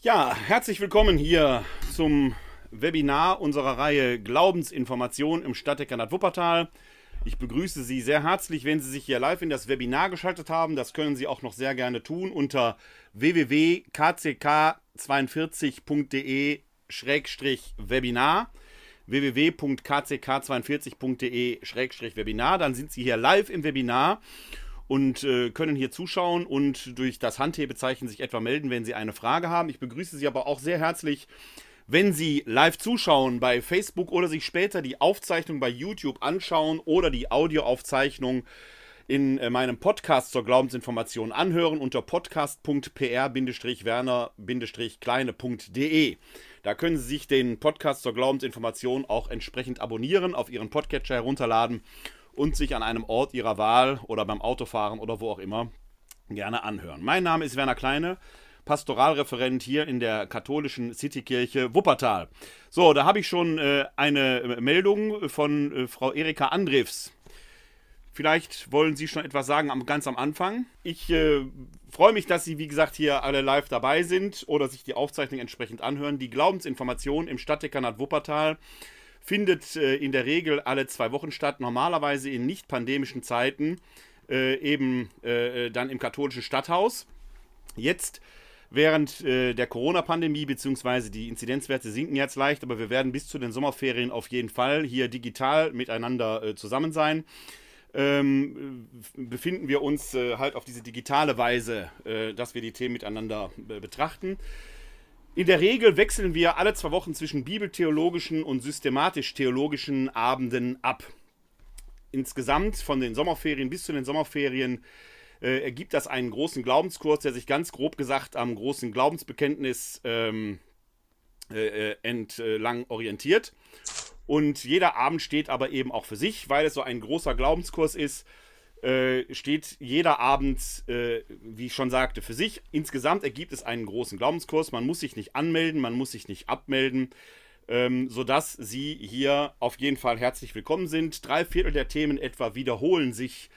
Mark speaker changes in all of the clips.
Speaker 1: Ja, herzlich willkommen hier zum Webinar unserer Reihe Glaubensinformation im Stadtdekanat Wuppertal. Ich begrüße Sie sehr herzlich, wenn Sie sich hier live in das Webinar geschaltet haben. Das können Sie auch noch sehr gerne tun unter www.kck42.de-webinar www.kck42.de-webinar. Dann sind Sie hier live im Webinar und äh, können hier zuschauen und durch das Handhebezeichen sich etwa melden, wenn Sie eine Frage haben. Ich begrüße Sie aber auch sehr herzlich, wenn Sie live zuschauen bei Facebook oder sich später die Aufzeichnung bei YouTube anschauen oder die Audioaufzeichnung in äh, meinem Podcast zur Glaubensinformation anhören unter podcast.pr-werner-kleine.de. Da können Sie sich den Podcast zur Glaubensinformation auch entsprechend abonnieren, auf Ihren Podcatcher herunterladen und sich an einem Ort ihrer Wahl oder beim Autofahren oder wo auch immer gerne anhören. Mein Name ist Werner Kleine, Pastoralreferent hier in der katholischen Citykirche Wuppertal. So, da habe ich schon äh, eine Meldung von äh, Frau Erika Andrefs. Vielleicht wollen Sie schon etwas sagen am, ganz am Anfang. Ich äh, freue mich, dass Sie, wie gesagt, hier alle live dabei sind oder sich die Aufzeichnung entsprechend anhören. Die Glaubensinformation im Stadtdekanat Wuppertal findet äh, in der Regel alle zwei Wochen statt, normalerweise in nicht pandemischen Zeiten, äh, eben äh, äh dann im katholischen Stadthaus. Jetzt während äh, der Corona-Pandemie, beziehungsweise die Inzidenzwerte sinken jetzt leicht, aber wir werden bis zu den Sommerferien auf jeden Fall hier digital miteinander äh, zusammen sein. Ähm, befinden wir uns halt auf diese digitale Weise, dass wir die Themen miteinander betrachten. In der Regel wechseln wir alle zwei Wochen zwischen bibeltheologischen und systematisch-theologischen Abenden ab. Insgesamt von den Sommerferien bis zu den Sommerferien äh, ergibt das einen großen Glaubenskurs, der sich ganz grob gesagt am großen Glaubensbekenntnis ähm, äh, äh entlang orientiert. Und jeder Abend steht aber eben auch für sich, weil es so ein großer Glaubenskurs ist äh, steht jeder Abend, äh, wie ich schon sagte, für sich. Insgesamt ergibt es einen großen Glaubenskurs. Man muss sich nicht anmelden, man muss sich nicht abmelden, ähm, sodass Sie hier auf jeden Fall herzlich willkommen sind. Drei Viertel der Themen etwa wiederholen sich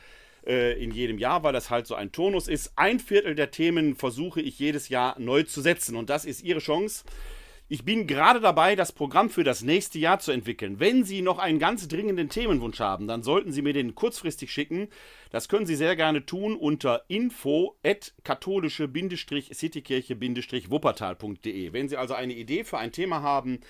Speaker 1: äh, in jedem Jahr, weil das halt so ein Turnus ist. Ein Viertel der Themen versuche ich jedes Jahr neu zu setzen und das ist Ihre Chance. Ich bin gerade dabei, das Programm für das nächste Jahr zu entwickeln. Wenn Sie noch einen ganz dringenden Themenwunsch haben, dann sollten Sie mir den kurzfristig schicken. Das können Sie sehr gerne tun unter info-katholische-citykirche-wuppertal.de. Wenn Sie also eine Idee für ein Thema haben,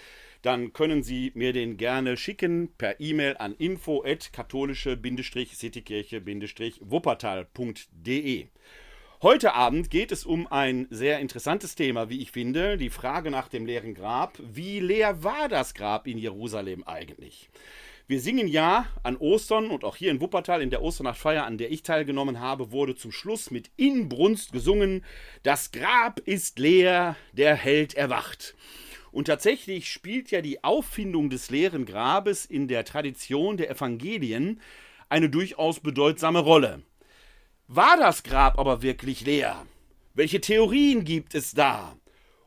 Speaker 1: dann können Sie mir den gerne schicken per E-Mail an info-katholische-citykirche-wuppertal.de. Heute Abend geht es um ein sehr interessantes Thema, wie ich finde, die Frage nach dem leeren Grab. Wie leer war das Grab in Jerusalem eigentlich? Wir singen ja an Ostern und auch hier in Wuppertal in der Osternachtfeier, an der ich teilgenommen habe, wurde zum Schluss mit Inbrunst gesungen: Das Grab ist leer, der Held erwacht. Und tatsächlich spielt ja die Auffindung des leeren Grabes in der Tradition der Evangelien eine durchaus bedeutsame Rolle. War das Grab aber wirklich leer? Welche Theorien gibt es da?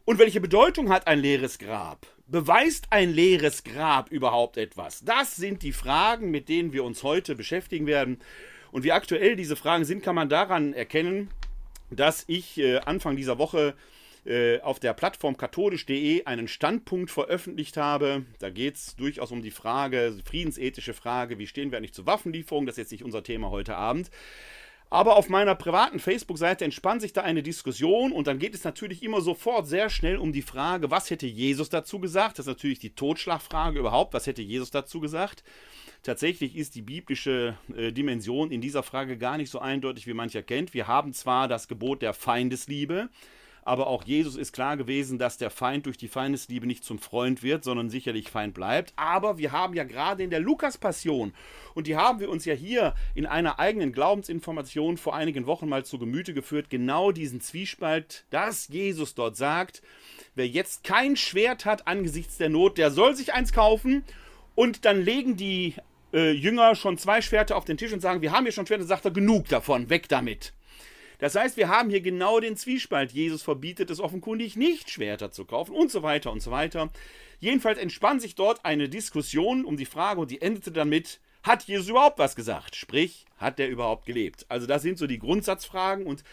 Speaker 1: Und welche Bedeutung hat ein leeres Grab? Beweist ein leeres Grab überhaupt etwas? Das sind die Fragen, mit denen wir uns heute beschäftigen werden. Und wie aktuell diese Fragen sind, kann man daran erkennen, dass ich äh, Anfang dieser Woche äh, auf der Plattform katholisch.de einen Standpunkt veröffentlicht habe. Da geht es durchaus um die Frage, friedensethische Frage, wie stehen wir eigentlich zur Waffenlieferung? Das ist jetzt nicht unser Thema heute Abend. Aber auf meiner privaten Facebook-Seite entspannt sich da eine Diskussion und dann geht es natürlich immer sofort sehr schnell um die Frage, was hätte Jesus dazu gesagt? Das ist natürlich die Totschlagfrage überhaupt. Was hätte Jesus dazu gesagt? Tatsächlich ist die biblische äh, Dimension in dieser Frage gar nicht so eindeutig, wie mancher kennt. Wir haben zwar das Gebot der Feindesliebe, aber auch Jesus ist klar gewesen, dass der Feind durch die Feindesliebe nicht zum Freund wird, sondern sicherlich Feind bleibt. Aber wir haben ja gerade in der Lukas-Passion, und die haben wir uns ja hier in einer eigenen Glaubensinformation vor einigen Wochen mal zu Gemüte geführt, genau diesen Zwiespalt, dass Jesus dort sagt, wer jetzt kein Schwert hat angesichts der Not, der soll sich eins kaufen. Und dann legen die äh, Jünger schon zwei Schwerter auf den Tisch und sagen, wir haben hier schon Schwerter, sagt er, genug davon, weg damit. Das heißt, wir haben hier genau den Zwiespalt. Jesus verbietet es offenkundig nicht, Schwerter zu kaufen und so weiter und so weiter. Jedenfalls entspann sich dort eine Diskussion um die Frage und die endete damit, hat Jesus überhaupt was gesagt? Sprich, hat er überhaupt gelebt? Also das sind so die Grundsatzfragen und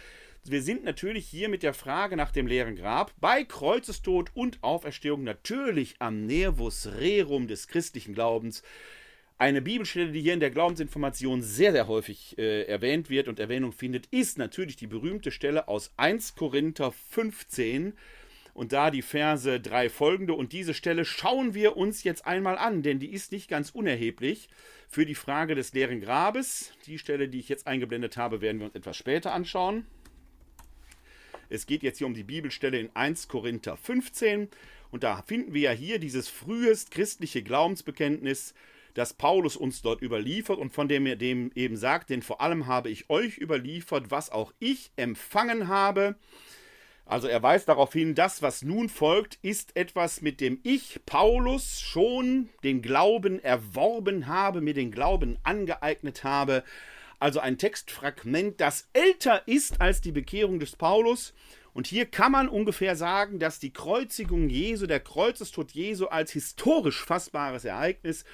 Speaker 1: Wir sind natürlich hier mit der Frage nach dem leeren Grab bei Kreuzestod und Auferstehung natürlich am Nervus Rerum des christlichen Glaubens. Eine Bibelstelle, die hier in der Glaubensinformation sehr, sehr häufig äh, erwähnt wird und Erwähnung findet, ist natürlich die berühmte Stelle aus 1 Korinther 15 und da die Verse 3 folgende. Und diese Stelle schauen wir uns jetzt einmal an, denn die ist nicht ganz unerheblich für die Frage des leeren Grabes. Die Stelle, die ich jetzt eingeblendet habe, werden wir uns etwas später anschauen. Es geht jetzt hier um die Bibelstelle in 1 Korinther 15 und da finden wir ja hier dieses frühest christliche Glaubensbekenntnis, das Paulus uns dort überliefert und von dem er dem eben sagt, denn vor allem habe ich euch überliefert, was auch ich empfangen habe. Also er weist darauf hin, das, was nun folgt, ist etwas, mit dem ich, Paulus, schon den Glauben erworben habe, mir den Glauben angeeignet habe. Also ein Textfragment, das älter ist als die Bekehrung des Paulus. Und hier kann man ungefähr sagen, dass die Kreuzigung Jesu, der Kreuzestod Jesu als historisch fassbares Ereignis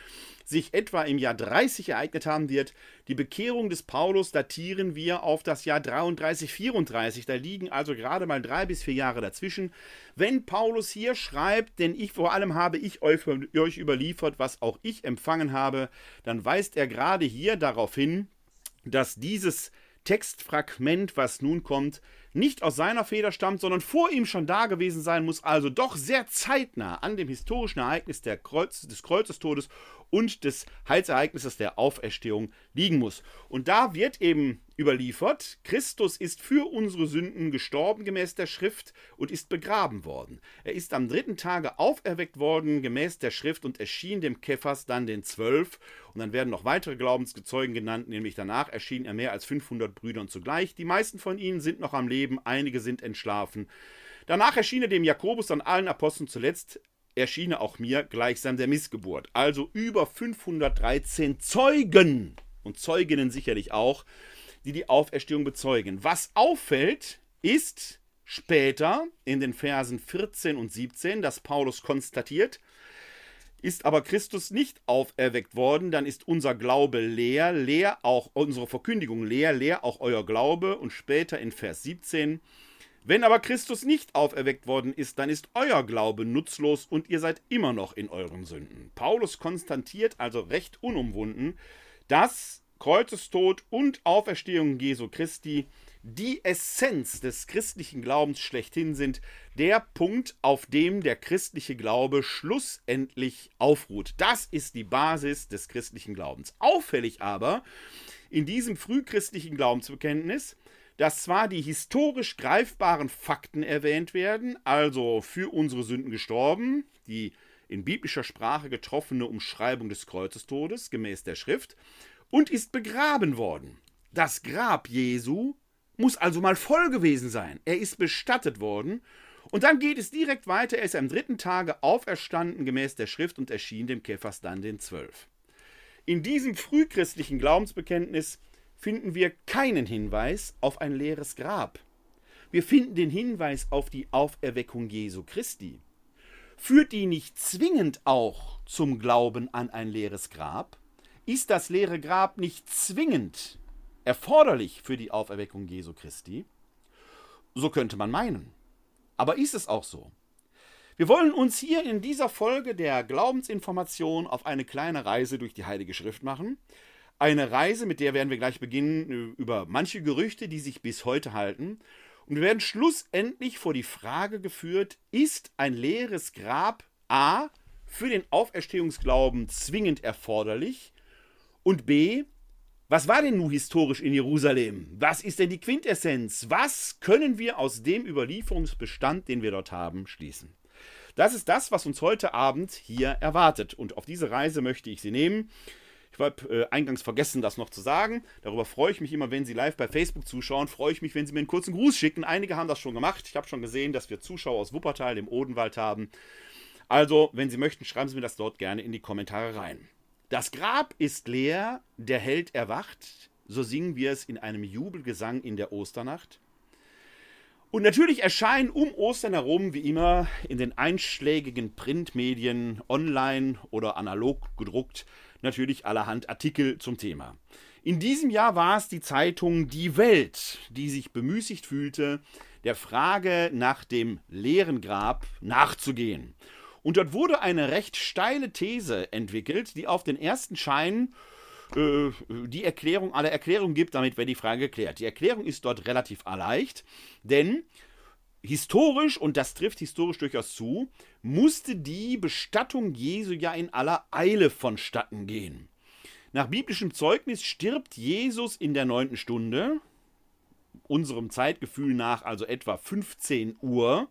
Speaker 1: sich etwa im Jahr 30 ereignet haben wird. Die Bekehrung des Paulus datieren wir auf das Jahr 33, 34. Da liegen also gerade mal drei bis vier Jahre dazwischen. Wenn Paulus hier schreibt, denn ich vor allem habe ich euch, überliefert, was auch ich empfangen habe, dann weist er gerade hier darauf hin, dass dieses Textfragment, was nun kommt, nicht aus seiner Feder stammt, sondern vor ihm schon da gewesen sein muss, also doch sehr zeitnah an dem historischen Ereignis Kreuz, des Kreuzestodes und des Heilsereignisses der Auferstehung liegen muss. Und da wird eben überliefert, Christus ist für unsere Sünden gestorben gemäß der Schrift und ist begraben worden. Er ist am dritten Tage auferweckt worden gemäß der Schrift und erschien dem Kephas dann den Zwölf. Und dann werden noch weitere Glaubensgezeugen genannt, nämlich danach erschien er mehr als 500 Brüdern zugleich. Die meisten von ihnen sind noch am Leben, einige sind entschlafen. Danach erschien er dem Jakobus an allen Aposteln zuletzt erschiene auch mir gleichsam der Missgeburt. Also über 513 Zeugen und Zeuginnen sicherlich auch, die die Auferstehung bezeugen. Was auffällt, ist später in den Versen 14 und 17, dass Paulus konstatiert, ist aber Christus nicht auferweckt worden, dann ist unser Glaube leer, leer auch unsere Verkündigung leer, leer auch euer Glaube. Und später in Vers 17, wenn aber Christus nicht auferweckt worden ist, dann ist euer Glaube nutzlos und ihr seid immer noch in euren Sünden. Paulus konstatiert also recht unumwunden, dass Kreuzestod und Auferstehung Jesu Christi die Essenz des christlichen Glaubens schlechthin sind, der Punkt, auf dem der christliche Glaube schlussendlich aufruht. Das ist die Basis des christlichen Glaubens. Auffällig aber in diesem frühchristlichen Glaubensbekenntnis, dass zwar die historisch greifbaren Fakten erwähnt werden, also für unsere Sünden gestorben, die in biblischer Sprache getroffene Umschreibung des Kreuzestodes gemäß der Schrift, und ist begraben worden. Das Grab Jesu muss also mal voll gewesen sein. Er ist bestattet worden. Und dann geht es direkt weiter. Er ist am dritten Tage auferstanden gemäß der Schrift und erschien dem Kephas dann den Zwölf. In diesem frühchristlichen Glaubensbekenntnis finden wir keinen Hinweis auf ein leeres Grab. Wir finden den Hinweis auf die Auferweckung Jesu Christi. Führt die nicht zwingend auch zum Glauben an ein leeres Grab? Ist das leere Grab nicht zwingend erforderlich für die Auferweckung Jesu Christi? So könnte man meinen. Aber ist es auch so? Wir wollen uns hier in dieser Folge der Glaubensinformation auf eine kleine Reise durch die Heilige Schrift machen. Eine Reise, mit der werden wir gleich beginnen, äh, über manche Gerüchte, die sich bis heute halten. Und wir werden schlussendlich vor die Frage geführt, ist ein leeres Grab A für den Auferstehungsglauben zwingend erforderlich? Und B, was war denn nun historisch in Jerusalem? Was ist denn die Quintessenz? Was können wir aus dem Überlieferungsbestand, den wir dort haben, schließen? Das ist das, was uns heute Abend hier erwartet. Und auf diese Reise möchte ich Sie nehmen. Ich habe äh, eingangs vergessen, das noch zu sagen. Darüber freue ich mich immer, wenn Sie live bei Facebook zuschauen. Freue ich mich, wenn Sie mir einen kurzen Gruß schicken. Einige haben das schon gemacht. Ich habe schon gesehen, dass wir Zuschauer aus Wuppertal, dem Odenwald haben. Also, wenn Sie möchten, schreiben Sie mir das dort gerne in die Kommentare rein. Das Grab ist leer, der Held erwacht. So singen wir es in einem Jubelgesang in der Osternacht. Und natürlich erscheinen um Ostern herum, wie immer, in den einschlägigen Printmedien, online oder analog gedruckt, natürlich allerhand Artikel zum Thema. In diesem Jahr war es die Zeitung Die Welt, die sich bemüßigt fühlte, der Frage nach dem leeren Grab nachzugehen. Und dort wurde eine recht steile These entwickelt, die auf den ersten Schein äh, die Erklärung aller Erklärungen gibt, damit wäre die Frage geklärt. Die Erklärung ist dort relativ leicht, denn historisch, und das trifft historisch durchaus zu, musste die Bestattung Jesu ja in aller Eile vonstatten gehen. Nach biblischem Zeugnis stirbt Jesus in der neunten Stunde, unserem Zeitgefühl nach also etwa 15 Uhr.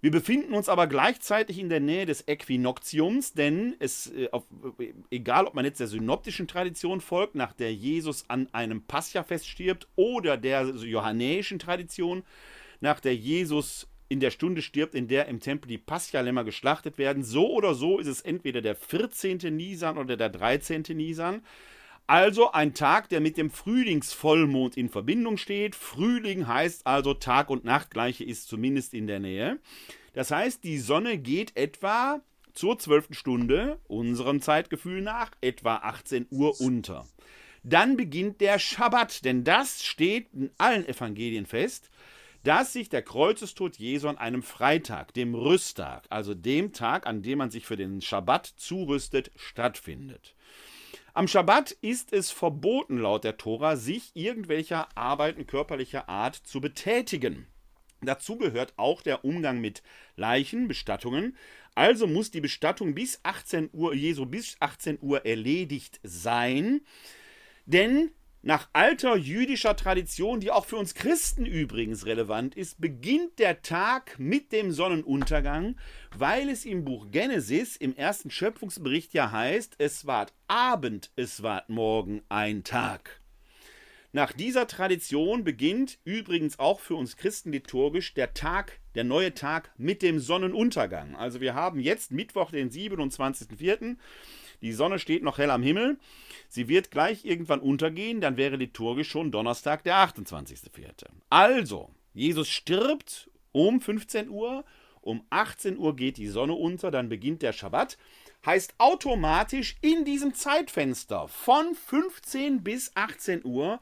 Speaker 1: Wir befinden uns aber gleichzeitig in der Nähe des Äquinoktiums, denn es, äh, auf, äh, egal ob man jetzt der synoptischen Tradition folgt, nach der Jesus an einem Paschafest stirbt, oder der johannäischen Tradition, nach der Jesus in der Stunde stirbt, in der im Tempel die Paschalämmer geschlachtet werden. So oder so ist es entweder der 14. Nisan oder der 13. Nisan. Also ein Tag, der mit dem Frühlingsvollmond in Verbindung steht. Frühling heißt also Tag und Nacht, gleiche ist zumindest in der Nähe. Das heißt, die Sonne geht etwa zur 12. Stunde, unserem Zeitgefühl nach, etwa 18 Uhr unter. Dann beginnt der Schabbat, denn das steht in allen Evangelien fest, dass sich der Kreuzestod Jesu an einem Freitag, dem Rüsttag, also dem Tag, an dem man sich für den Schabbat zurüstet, stattfindet. Am Schabbat ist es verboten, laut der Tora, sich irgendwelcher Arbeiten körperlicher Art zu betätigen. Dazu gehört auch der Umgang mit Leichen, Bestattungen. Also muss die Bestattung bis 18 Uhr, Jesu bis 18 Uhr erledigt sein. Denn nach alter jüdischer Tradition, die auch für uns Christen übrigens relevant ist, beginnt der Tag mit dem Sonnenuntergang, weil es im Buch Genesis im ersten Schöpfungsbericht ja heißt, es ward Abend, es ward morgen ein Tag. Nach dieser Tradition beginnt übrigens auch für uns Christen liturgisch der Tag, der neue Tag mit dem Sonnenuntergang. Also wir haben jetzt Mittwoch, den 27.04. Die Sonne steht noch hell am Himmel. Sie wird gleich irgendwann untergehen, dann wäre liturgisch schon Donnerstag, der 28.04. Also, Jesus stirbt um 15 Uhr, um 18 Uhr geht die Sonne unter, dann beginnt der Schabbat. Heißt automatisch in diesem Zeitfenster von 15 bis 18 Uhr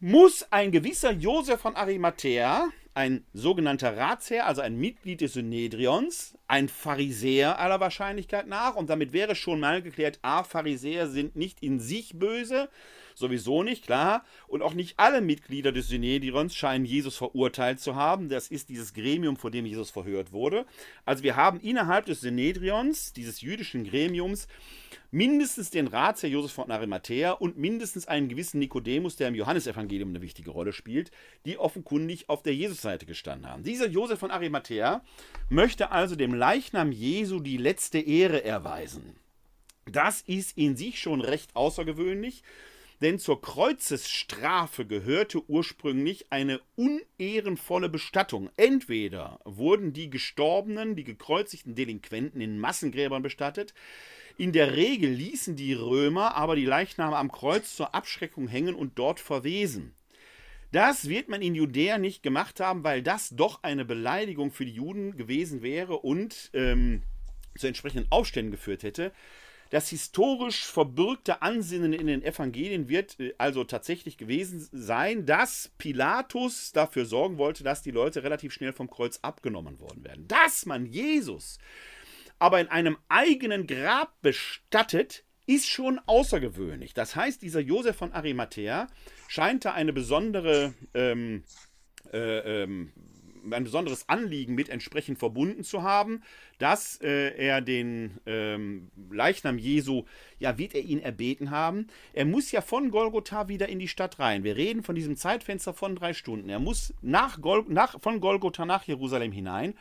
Speaker 1: muss ein gewisser Josef von Arimathea, ein sogenannter Ratsherr, also ein Mitglied des Synedrions, ein Pharisäer aller Wahrscheinlichkeit nach. Und damit wäre schon mal geklärt, a, Pharisäer sind nicht in sich böse, sowieso nicht, klar. Und auch nicht alle Mitglieder des Synedrions scheinen Jesus verurteilt zu haben. Das ist dieses Gremium, vor dem Jesus verhört wurde. Also wir haben innerhalb des Synedrions, dieses jüdischen Gremiums, mindestens den Ratsherr Josef von Arimathea und mindestens einen gewissen Nikodemus, der im Johannesevangelium eine wichtige Rolle spielt, die offenkundig auf der Jesus-Seite gestanden haben. Dieser Josef von Arimathea möchte also dem Leichnam Jesu die letzte Ehre erweisen. Das ist in sich schon recht außergewöhnlich, denn zur Kreuzesstrafe gehörte ursprünglich eine unehrenvolle Bestattung. Entweder wurden die gestorbenen, die gekreuzigten Delinquenten in Massengräbern bestattet, in der Regel ließen die Römer aber die Leichname am Kreuz zur Abschreckung hängen und dort verwesen. Das wird man in Judäa nicht gemacht haben, weil das doch eine Beleidigung für die Juden gewesen wäre und ähm, zu entsprechenden Aufständen geführt hätte. Das historisch verbürgte Ansinnen in den Evangelien wird äh, also tatsächlich gewesen sein, dass Pilatus dafür sorgen wollte, dass die Leute relativ schnell vom Kreuz abgenommen worden werden. Dass man Jesus aber in einem eigenen Grab bestattet, ist schon außergewöhnlich. Das heißt, dieser Josef von Arimathea scheint da eine besondere, ähm, äh, ähm, ein besonderes Anliegen mit entsprechend verbunden zu haben, dass äh, er den ähm, Leichnam Jesu, ja, wird er ihn erbeten haben. Er muss ja von Golgotha wieder in die Stadt rein. Wir reden von diesem Zeitfenster von drei Stunden. Er muss nach Gol nach, von Golgotha nach Jerusalem hinein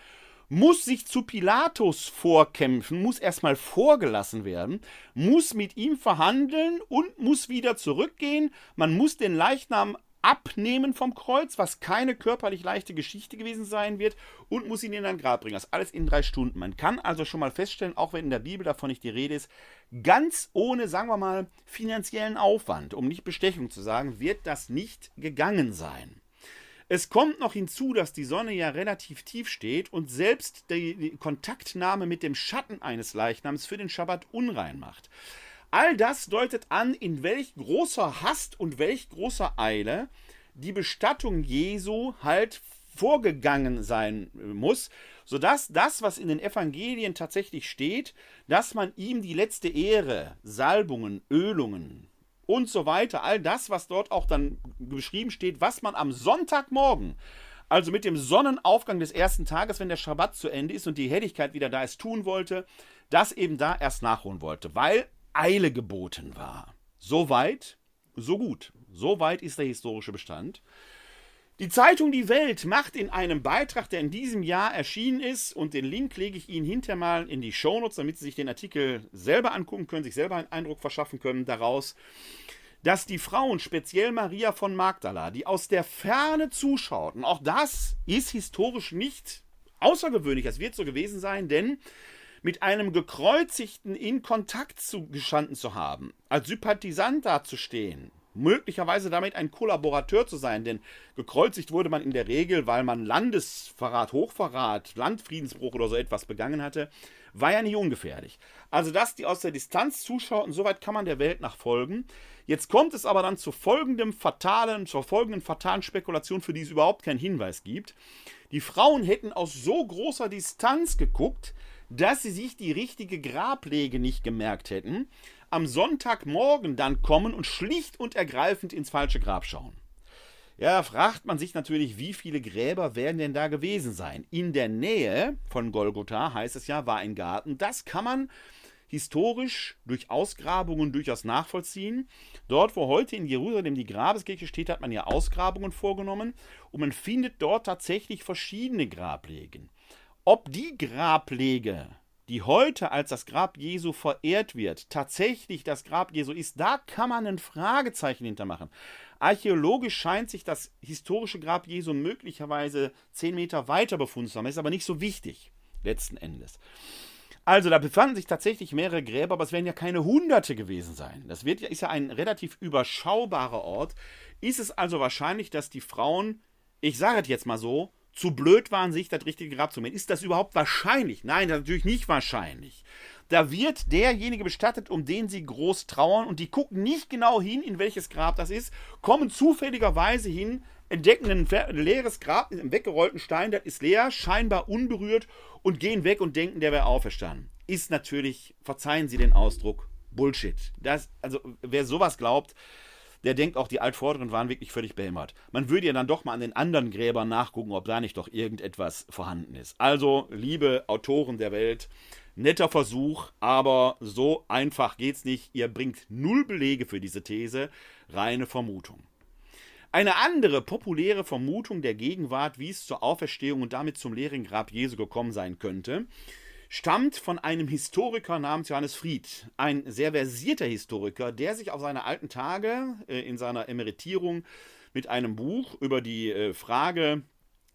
Speaker 1: muss sich zu Pilatus vorkämpfen, muss erstmal vorgelassen werden, muss mit ihm verhandeln und muss wieder zurückgehen. Man muss den Leichnam abnehmen vom Kreuz, was keine körperlich leichte Geschichte gewesen sein wird, und muss ihn in ein Grab bringen. Das alles in drei Stunden. Man kann also schon mal feststellen, auch wenn in der Bibel davon nicht die Rede ist, ganz ohne, sagen wir mal, finanziellen Aufwand, um nicht Bestechung zu sagen, wird das nicht gegangen sein. Es kommt noch hinzu, dass die Sonne ja relativ tief steht und selbst die, Kontaktnahme mit dem Schatten eines Leichnams für den Schabbat unrein macht. All das deutet an, in welch großer Hast und welch großer Eile die Bestattung Jesu halt vorgegangen sein muss, sodass das, was in den Evangelien tatsächlich steht, dass man ihm die letzte Ehre, Salbungen, Ölungen und so weiter, all das, was dort auch dann beschrieben steht, was man am Sonntagmorgen, also mit dem Sonnenaufgang des ersten Tages, wenn der Schabbat zu Ende ist und die Helligkeit wieder da ist, tun wollte, das eben da erst nachholen wollte, weil Eile geboten war. So weit, so gut. So weit ist der historische Bestand. Die Zeitung Die Welt macht in einem Beitrag, der in diesem Jahr erschienen ist, und den Link lege ich Ihnen hinterher mal in die Shownotes, damit Sie sich den Artikel selber angucken können, sich selber einen Eindruck verschaffen können daraus, dass die Frauen, speziell Maria von Magdala, die aus der Ferne zuschauten, auch das ist historisch nicht außergewöhnlich, es wird so gewesen sein, denn mit einem Gekreuzigten in Kontakt zu, gestanden zu haben, als Sympathisant dazustehen, möglicherweise damit ein Kollaborateur zu sein, denn gekreuzigt wurde man in der Regel, weil man Landesverrat, Hochverrat, Landfriedensbruch oder so etwas begangen hatte, war ja nicht ungefährlich. Also, dass die aus der Distanz zuschauten, soweit kann man der Welt nachfolgen. Jetzt kommt es aber dann zu folgendem fatalen, zur folgenden fatalen Spekulation, für die es überhaupt keinen Hinweis gibt. Die Frauen hätten aus so großer Distanz geguckt, dass sie sich die richtige Grablege nicht gemerkt hätten, am Sonntagmorgen dann kommen und schlicht und ergreifend ins falsche Grab schauen. Ja, fragt man sich natürlich, wie viele Gräber werden denn da gewesen sein? In der Nähe von Golgotha, heißt es ja, war ein Garten. Das kann man historisch durch Ausgrabungen durchaus nachvollziehen. Dort, wo heute in Jerusalem die Grabeskirche steht, hat man ja Ausgrabungen vorgenommen und man findet dort tatsächlich verschiedene Grablegen. Ob die Grablege, die heute als das Grab Jesu verehrt wird, tatsächlich das Grab Jesu ist, da kann man ein Fragezeichen hintermachen. Archäologisch scheint sich das historische Grab Jesu möglicherweise zehn Meter weiter befunden zu haben, ist aber nicht so wichtig, letzten Endes. Also, da befanden sich tatsächlich mehrere Gräber, aber es werden ja keine Hunderte gewesen sein. Das wird, ist ja ein relativ überschaubarer Ort. Ist es also wahrscheinlich, dass die Frauen, ich sage es jetzt mal so, zu blöd waren, sich das richtige Grab zu mähen. Ist das überhaupt wahrscheinlich? Nein, das ist natürlich nicht wahrscheinlich. Da wird derjenige bestattet, um den sie groß trauern und die gucken nicht genau hin, in welches Grab das ist, kommen zufälligerweise hin, entdecken ein leeres Grab mit einem weggerollten Stein, das ist leer, scheinbar unberührt und gehen weg und denken, der wäre auferstanden. Ist natürlich, verzeihen Sie den Ausdruck, Bullshit. Das, also wer sowas glaubt, der denkt auch, die Altvorderen waren wirklich völlig behämmert. Man würde ja dann doch mal an den anderen Gräbern nachgucken, ob da nicht doch irgendetwas vorhanden ist. Also, liebe Autoren der Welt, netter Versuch, aber so einfach geht's nicht. Ihr bringt null Belege für diese These, reine Vermutung. Eine andere populäre Vermutung der Gegenwart, wie es zur Auferstehung und damit zum leeren Grab Jesu gekommen sein könnte, stammt von einem Historiker namens Johannes Fried, ein sehr versierter Historiker, der sich auf seine alten Tage äh, in seiner Emeritierung mit einem Buch über die äh, Frage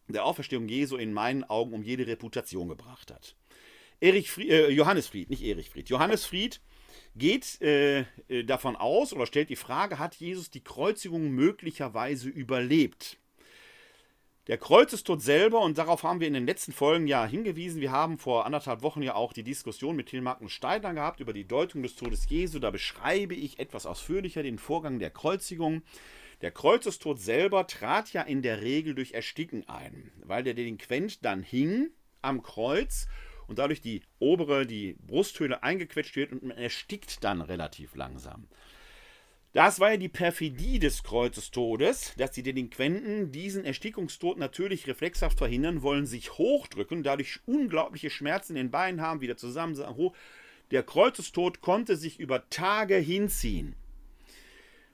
Speaker 1: der Auferstehung Jesu in meinen Augen um jede Reputation gebracht hat. Erich Fried, äh, Johannes Fried, nicht Erich Fried. Johannes Fried geht äh, äh, davon aus oder stellt die Frage, hat Jesus die Kreuzigung möglicherweise überlebt? Der Kreuzestod selber, und darauf haben wir in den letzten Folgen ja hingewiesen, wir haben vor anderthalb Wochen ja auch die Diskussion mit Hilmark und Steiner gehabt über die Deutung des Todes Jesu. Da beschreibe ich etwas ausführlicher den Vorgang der Kreuzigung. Der Kreuzestod selber trat ja in der Regel durch Ersticken ein, weil der Delinquent dann hing am Kreuz und dadurch die obere, die Brusthöhle eingequetscht wird und man erstickt dann relativ langsam. Das war ja die Perfidie des Kreuzestodes, dass die Delinquenten diesen Erstickungstod natürlich reflexhaft verhindern wollen, sich hochdrücken, dadurch unglaubliche Schmerzen in den Beinen haben, wieder zusammen. Der Kreuzestod konnte sich über Tage hinziehen.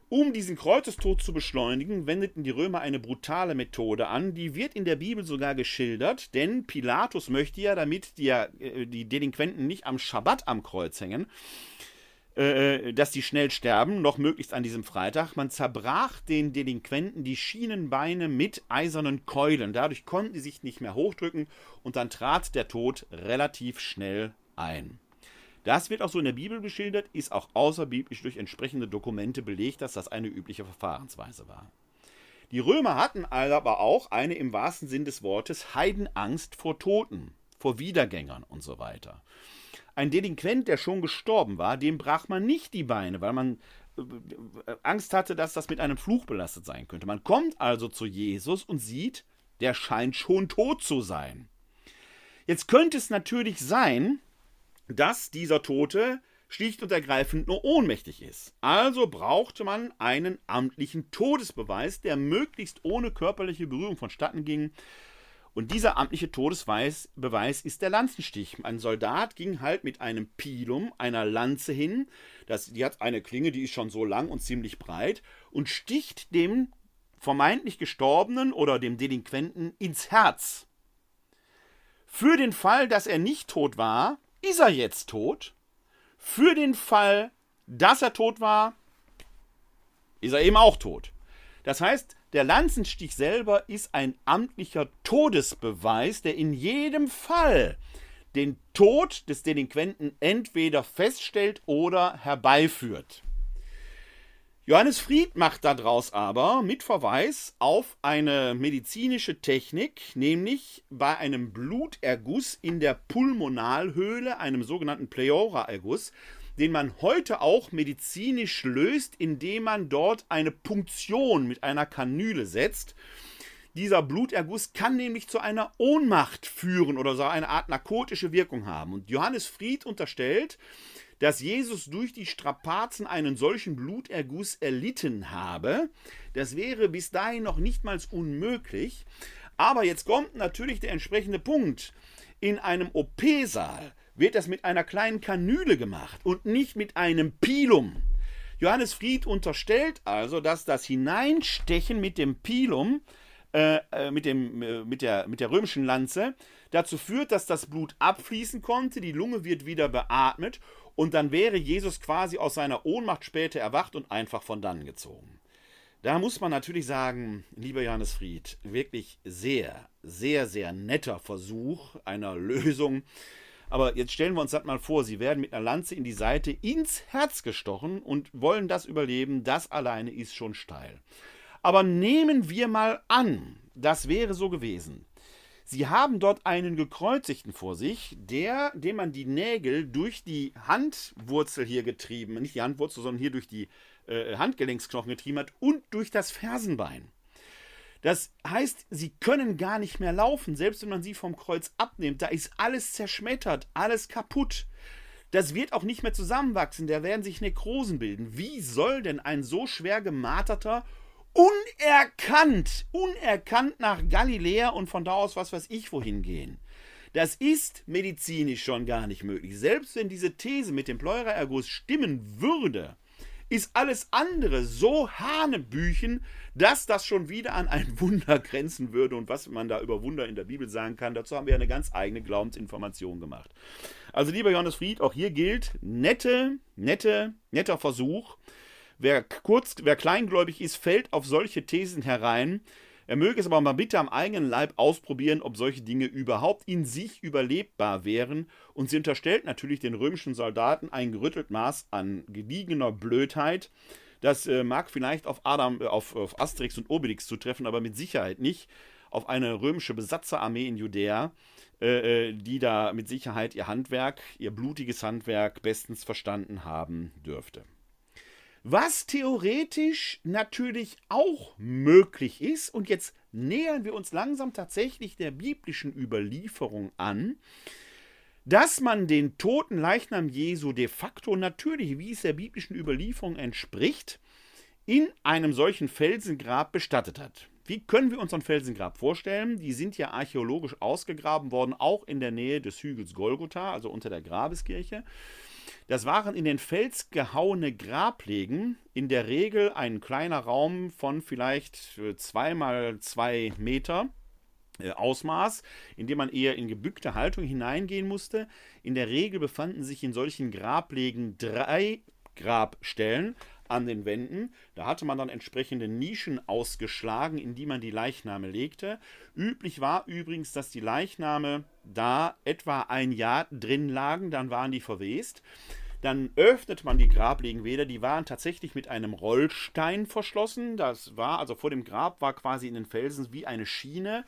Speaker 1: Um diesen Kreuzestod zu beschleunigen, wendeten die Römer eine brutale Methode an, die wird in der Bibel sogar geschildert, denn Pilatus möchte ja, damit die, äh, die Delinquenten nicht am Schabbat am Kreuz hängen, äh, dass die schnell sterben, noch möglichst an diesem Freitag. Man zerbrach den Delinquenten die Schienenbeine mit eisernen Keulen. Dadurch konnten die sich nicht mehr hochdrücken und dann trat der Tod relativ schnell ein. Das wird auch so in der Bibel geschildert, ist auch außerbiblisch durch entsprechende Dokumente belegt, dass das eine übliche Verfahrensweise war. Die Römer hatten aber auch eine im wahrsten Sinn des Wortes Heidenangst vor Toten, vor Wiedergängern und so weiter. Ein Delinquent, der schon gestorben war, dem brach man nicht die Beine, weil man äh, Angst hatte, dass das mit einem Fluch belastet sein könnte. Man kommt also zu Jesus und sieht, der scheint schon tot zu sein. Jetzt könnte es natürlich sein, dass dieser Tote schlicht und ergreifend nur ohnmächtig ist. Also brauchte man einen amtlichen Todesbeweis, der möglichst ohne körperliche Berührung vonstatten ging. Und dieser amtliche Todesbeweis ist der Lanzenstich. Ein Soldat ging halt mit einem Pilum, einer Lanze hin, das, die hat eine Klinge, die ist schon so lang und ziemlich breit, und sticht dem vermeintlich Gestorbenen oder dem Delinquenten ins Herz. Für den Fall, dass er nicht tot war, ist er jetzt tot. Für den Fall, dass er tot war, ist er eben auch tot. Das heißt, der Lanzenstich selber ist ein amtlicher Todesbeweis, der in jedem Fall den Tod des Delinquenten entweder feststellt oder herbeiführt. Johannes Fried macht daraus aber mit Verweis auf eine medizinische Technik, nämlich bei einem Bluterguss in der Pulmonalhöhle, einem sogenannten Pleura-Erguss, den man heute auch medizinisch löst, indem man dort eine Punktion mit einer Kanüle setzt. Dieser Bluterguss kann nämlich zu einer Ohnmacht führen oder so eine Art narkotische Wirkung haben. Und Johannes Fried unterstellt, dass Jesus durch die Strapazen einen solchen Bluterguss erlitten habe. Das wäre bis dahin noch nichtmals unmöglich. Aber jetzt kommt natürlich der entsprechende Punkt. In einem OP-Saal wird das mit einer kleinen Kanüle gemacht und nicht mit einem Pilum. Johannes Fried unterstellt also, dass das Hineinstechen mit dem Pilum, äh, äh, mit, dem, äh, mit, der, mit der römischen Lanze, dazu führt, dass das Blut abfließen konnte, die Lunge wird wieder beatmet und dann wäre Jesus quasi aus seiner Ohnmacht später erwacht und einfach von dann gezogen. Da muss man natürlich sagen, lieber Johannes Fried, wirklich sehr, sehr, sehr netter Versuch einer Lösung. Aber jetzt stellen wir uns das mal vor, Sie werden mit einer Lanze in die Seite ins Herz gestochen und wollen das überleben. Das alleine ist schon steil. Aber nehmen wir mal an, das wäre so gewesen. Sie haben dort einen Gekreuzigten vor sich, der, dem man die Nägel durch die Handwurzel hier getrieben, nicht die Handwurzel, sondern hier durch die äh, Handgelenksknochen getrieben hat und durch das Fersenbein. Das heißt, sie können gar nicht mehr laufen, selbst wenn man sie vom Kreuz abnimmt. Da ist alles zerschmettert, alles kaputt. Das wird auch nicht mehr zusammenwachsen, da werden sich Nekrosen bilden. Wie soll denn ein so schwer gemarterter unerkannt, unerkannt nach Galiläa und von da aus was weiß ich wohin gehen. Das ist medizinisch schon gar nicht möglich. Selbst wenn diese These mit dem Pleuraerguss stimmen würde, ist alles andere so Hanebüchen, dass das schon wieder an ein Wunder grenzen würde. Und was man da über Wunder in der Bibel sagen kann, dazu haben wir eine ganz eigene Glaubensinformation gemacht. Also, lieber Johannes Fried, auch hier gilt, nette, nette, netter Versuch. Wer kurz, wer kleingläubig ist, fällt auf solche Thesen herein. Er möge es aber mal bitte am eigenen Leib ausprobieren, ob solche Dinge überhaupt in sich überlebbar wären. Und sie unterstellt natürlich den römischen Soldaten ein gerüttelt Maß an gediegener Blödheit. Das äh, mag vielleicht auf, Adam, äh, auf, auf Asterix und Obelix zutreffen, aber mit Sicherheit nicht auf eine römische Besatzerarmee in Judäa, äh, äh die da mit Sicherheit ihr Handwerk, ihr blutiges Handwerk bestens verstanden haben dürfte. Was theoretisch natürlich auch möglich ist, und jetzt nähern wir uns langsam tatsächlich der biblischen Überlieferung an, dass man den toten Leichnam Jesu de facto natürlich, wie es der biblischen Überlieferung entspricht, in einem solchen Felsengrab bestattet hat. Wie können wir uns ein Felsengrab vorstellen? Die sind ja archäologisch ausgegraben worden, auch in der Nähe des Hügels Golgotha, also unter der Grabeskirche. Das waren in den Fels gehauene Grablegen, in der Regel ein kleiner Raum von vielleicht äh, zwei mal zwei Meter. Äh, Ausmaß, in dem man eher in gebückte Haltung hineingehen musste. In der Regel befanden sich in solchen Grablegen drei Grabstellen an den Wänden. Da hatte man dann entsprechende Nischen ausgeschlagen, in die man die Leichname legte. Üblich war übrigens, dass die Leichname da etwa ein Jahr drin lagen, dann waren die verwest. Dann öffnet man die Grablegenweder, die waren tatsächlich mit einem Rollstein verschlossen. Das war, also vor dem Grab war quasi in den Felsen wie eine Schiene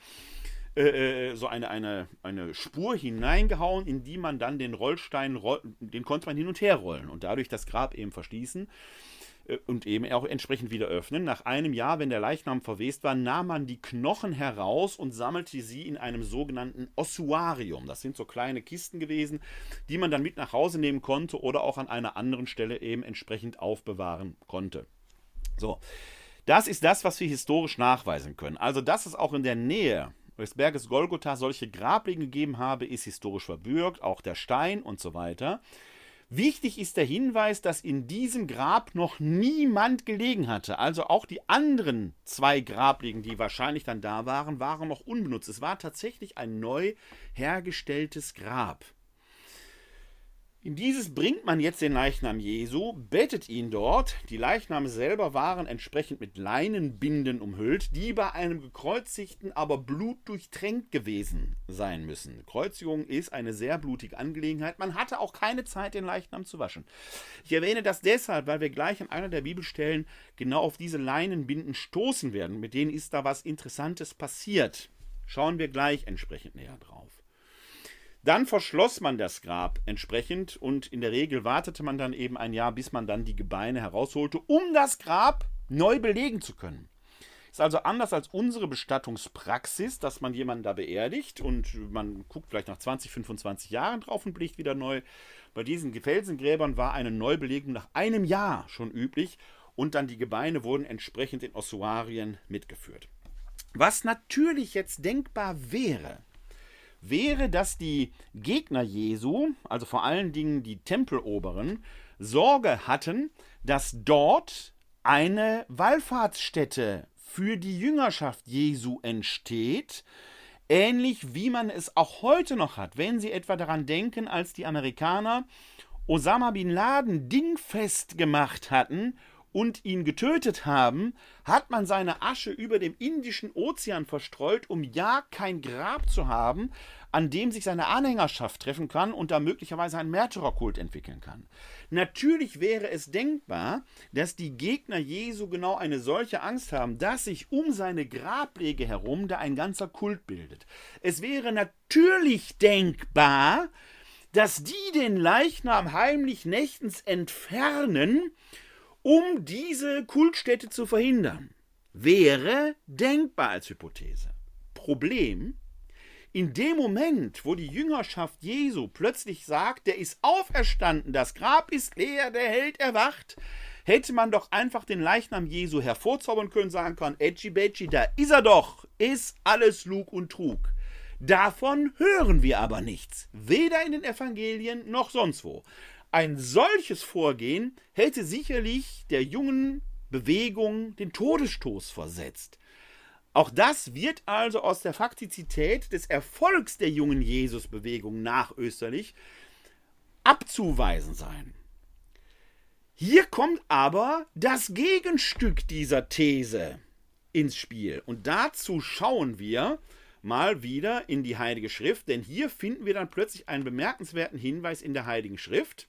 Speaker 1: äh, so eine, eine, eine Spur hineingehauen, in die man dann den Rollstein, roll, den konnte man hin und her rollen und dadurch das Grab eben verschließen äh, und eben auch entsprechend wieder öffnen. Nach einem Jahr, wenn der Leichnam verwest war, nahm man die Knochen heraus und sammelte sie in einem sogenannten Ossuarium. Das sind so kleine Kisten gewesen, die man dann mit nach Hause nehmen konnte oder auch an einer anderen Stelle eben entsprechend aufbewahren konnte. So, das ist das, was wir historisch nachweisen können. Also, dass es auch in der Nähe des Berges Golgotha solche Grablegen gegeben habe, ist historisch verbürgt, auch der Stein und so weiter. Wichtig ist der Hinweis, dass in diesem Grab noch niemand gelegen hatte. Also auch die anderen zwei Grablegen, die wahrscheinlich dann da waren, waren noch unbenutzt. Es war tatsächlich ein neu hergestelltes Grab. In dieses bringt man jetzt den Leichnam Jesu, bettet ihn dort. Die Leichname selber waren entsprechend mit Leinenbinden umhüllt, die bei einem gekreuzigten aber blutdurchtränkt gewesen sein müssen. Kreuzigung ist eine sehr blutige Angelegenheit. Man hatte auch keine Zeit, den Leichnam zu waschen. Ich erwähne das deshalb, weil wir gleich an einer der Bibelstellen genau auf diese Leinenbinden stoßen werden. Mit denen ist da was Interessantes passiert. Schauen wir gleich entsprechend näher drauf. Dann verschloss man das Grab entsprechend und in der Regel wartete man dann eben ein Jahr, bis man dann die Gebeine herausholte, um das Grab neu belegen zu können. Ist also anders als unsere Bestattungspraxis, dass man jemanden da beerdigt und man guckt vielleicht nach 20, 25 Jahren drauf und blickt wieder neu. Bei diesen Felsengräbern war eine Neubelegung nach einem Jahr schon üblich und dann die Gebeine wurden entsprechend in Ossuarien mitgeführt. Was natürlich jetzt denkbar wäre, wäre, dass die Gegner Jesu, also vor allen Dingen die Tempeloberen, Sorge hatten, dass dort eine Wallfahrtsstätte für die Jüngerschaft Jesu entsteht, ähnlich wie man es auch heute noch hat, wenn Sie etwa daran denken, als die Amerikaner Osama bin Laden dingfest gemacht hatten und ihn getötet haben, hat man seine Asche über dem Indischen Ozean verstreut, um ja kein Grab zu haben, an dem sich seine Anhängerschaft treffen kann und da möglicherweise ein Märtyrerkult entwickeln kann. Natürlich wäre es denkbar, dass die Gegner Jesu genau eine solche Angst haben, dass sich um seine Grablege herum da ein ganzer Kult bildet. Es wäre natürlich denkbar, dass die den Leichnam heimlich nächtens entfernen, um diese Kultstätte zu verhindern. Wäre denkbar als Hypothese. Problem, in dem Moment, wo die Jüngerschaft Jesu plötzlich sagt, der ist auferstanden, das Grab ist leer, der Held erwacht, hätte man doch einfach den Leichnam Jesu hervorzaubern können, sagen können, Edgy Bedgy, da ist er doch, ist alles Lug und Trug. Davon hören wir aber nichts, weder in den Evangelien noch sonst wo. Ein solches Vorgehen hätte sicherlich der jungen Bewegung den Todesstoß versetzt. Auch das wird also aus der Faktizität des Erfolgs der jungen Jesusbewegung nachösterlich abzuweisen sein. Hier kommt aber das Gegenstück dieser These ins Spiel. Und dazu schauen wir mal wieder in die Heilige Schrift, denn hier finden wir dann plötzlich einen bemerkenswerten Hinweis in der Heiligen Schrift.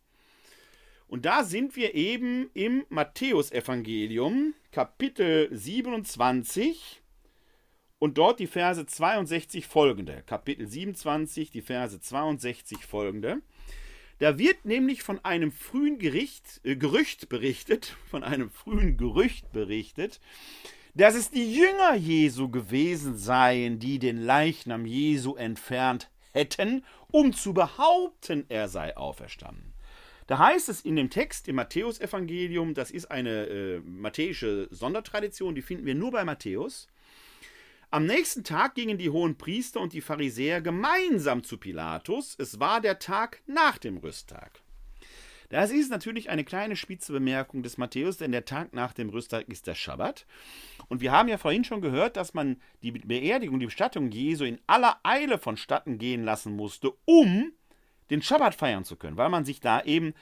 Speaker 1: Und da sind wir eben im Matthäusevangelium, Kapitel 27 und dort die Verse 62 folgende. Kapitel 27, die Verse 62 folgende. Da wird nämlich von einem frühen Gericht, äh, Gerücht berichtet, von einem frühen Gerücht berichtet, dass es die Jünger Jesu gewesen seien, die den Leichnam Jesu entfernt hätten, um zu behaupten, er sei auferstanden. Da heißt es in dem Text im Matthäusevangelium, das ist eine äh, matthäische Sondertradition, die finden wir nur bei Matthäus. Am nächsten Tag gingen die hohen Priester und die Pharisäer gemeinsam zu Pilatus. Es war der Tag nach dem Rüsttag. Das ist natürlich eine kleine spitze Bemerkung des Matthäus, denn der Tag nach dem Rüsttag ist der Schabbat. Und wir haben ja vorhin schon gehört, dass man die Beerdigung, die Bestattung Jesu in aller Eile vonstatten gehen lassen musste, um den Schabbat feiern zu können, weil man sich da eben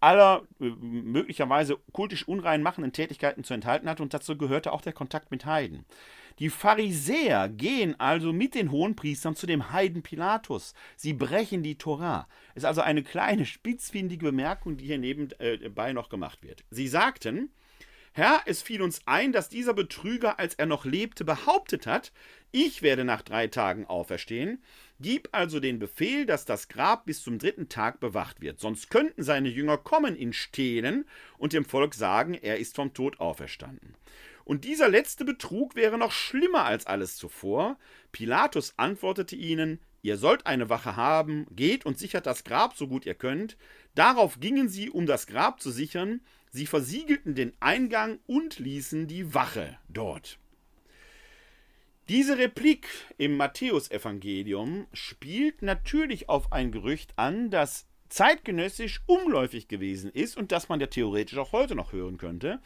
Speaker 1: aller äh, möglicherweise kultisch unrein machenden Tätigkeiten zu enthalten hat und dazu gehörte auch der Kontakt mit Heiden. Die Pharisäer gehen also mit den Hohenpriestern zu dem Heiden Pilatus. Sie brechen die Torah. Ist also eine kleine spitzfindige Bemerkung, die hier nebenbei noch gemacht wird. Sie sagten, Herr, es fiel uns ein, dass dieser Betrüger, als er noch lebte, behauptet hat, ich werde nach drei Tagen auferstehen. Gib also den Befehl, dass das Grab bis zum dritten Tag bewacht wird. Sonst könnten seine Jünger kommen, ihn stehlen und dem Volk sagen, er ist vom Tod auferstanden. Und dieser letzte Betrug wäre noch schlimmer als alles zuvor. Pilatus antwortete ihnen, Ihr sollt eine Wache haben, geht und sichert das Grab so gut ihr könnt. Darauf gingen sie, um das Grab zu sichern. Sie versiegelten den Eingang und ließen die Wache dort. Diese Replik im Matthäusevangelium spielt natürlich auf ein Gerücht an, das zeitgenössisch umläufig gewesen ist und das man ja theoretisch auch heute noch hören könnte.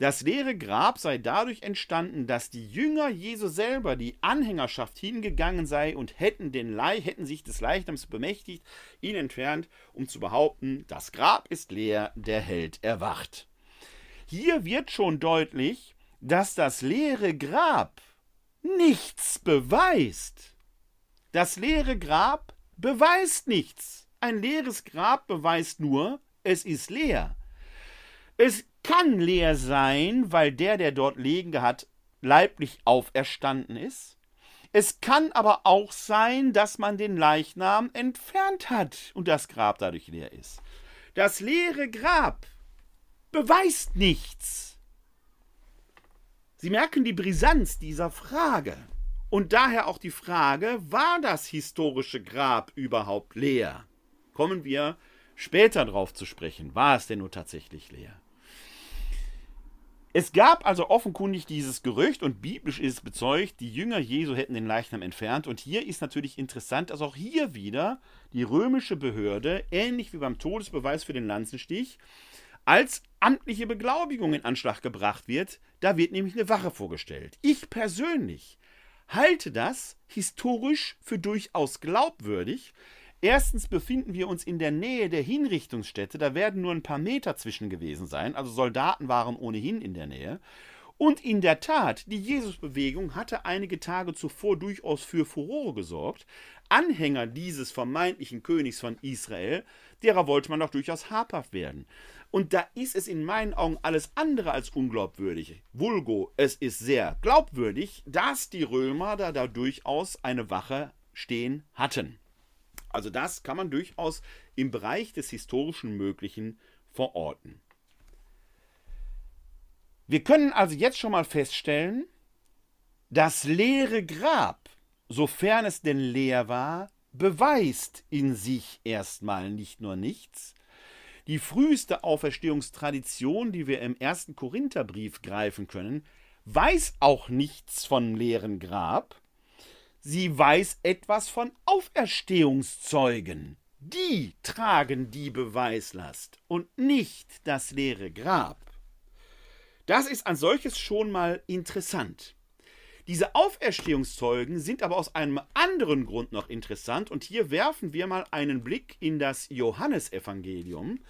Speaker 1: Das leere Grab sei dadurch entstanden, dass die Jünger Jesu selber, die Anhängerschaft hingegangen sei und hätten, den Leih, hätten sich des Leichnams bemächtigt, ihn entfernt, um zu behaupten, das Grab ist leer, der Held erwacht. Hier wird schon deutlich, dass das leere Grab nichts beweist. Das leere Grab beweist nichts. Ein leeres Grab beweist nur, es ist leer. Es kann leer sein, weil der, der dort liegen hat, leiblich auferstanden ist. Es kann aber auch sein, dass man den Leichnam entfernt hat und das Grab dadurch leer ist. Das leere Grab beweist nichts. Sie merken die Brisanz dieser Frage. Und daher auch die Frage, war das historische Grab überhaupt leer? Kommen wir später darauf zu sprechen. War es denn nur tatsächlich leer? Es gab also offenkundig dieses Gerücht und biblisch ist es bezeugt, die Jünger Jesu hätten den Leichnam entfernt. Und hier ist natürlich interessant, dass auch hier wieder die römische Behörde, ähnlich wie beim Todesbeweis für den Lanzenstich, als amtliche Beglaubigung in Anschlag gebracht wird. Da wird nämlich eine Wache vorgestellt. Ich persönlich halte das historisch für durchaus glaubwürdig. Erstens befinden wir uns in der Nähe der Hinrichtungsstätte, da werden nur ein paar Meter zwischen gewesen sein, also Soldaten waren ohnehin in der Nähe. Und in der Tat, die Jesusbewegung hatte einige Tage zuvor durchaus für Furore gesorgt. Anhänger dieses vermeintlichen Königs von Israel, derer wollte man doch durchaus habhaft werden. Und da ist es in meinen Augen alles andere als unglaubwürdig. Vulgo, es ist sehr glaubwürdig, dass die Römer da, da durchaus eine Wache stehen hatten. Also das kann man durchaus im Bereich des historischen Möglichen verorten. Wir können also jetzt schon mal feststellen, das leere Grab, sofern es denn leer war, beweist in sich erstmal nicht nur nichts, die früheste Auferstehungstradition, die wir im ersten Korintherbrief greifen können, weiß auch nichts vom leeren Grab. Sie weiß etwas von Auferstehungszeugen. Die tragen die Beweislast und nicht das leere Grab. Das ist an solches schon mal interessant. Diese Auferstehungszeugen sind aber aus einem anderen Grund noch interessant und hier werfen wir mal einen Blick in das Johannesevangelium.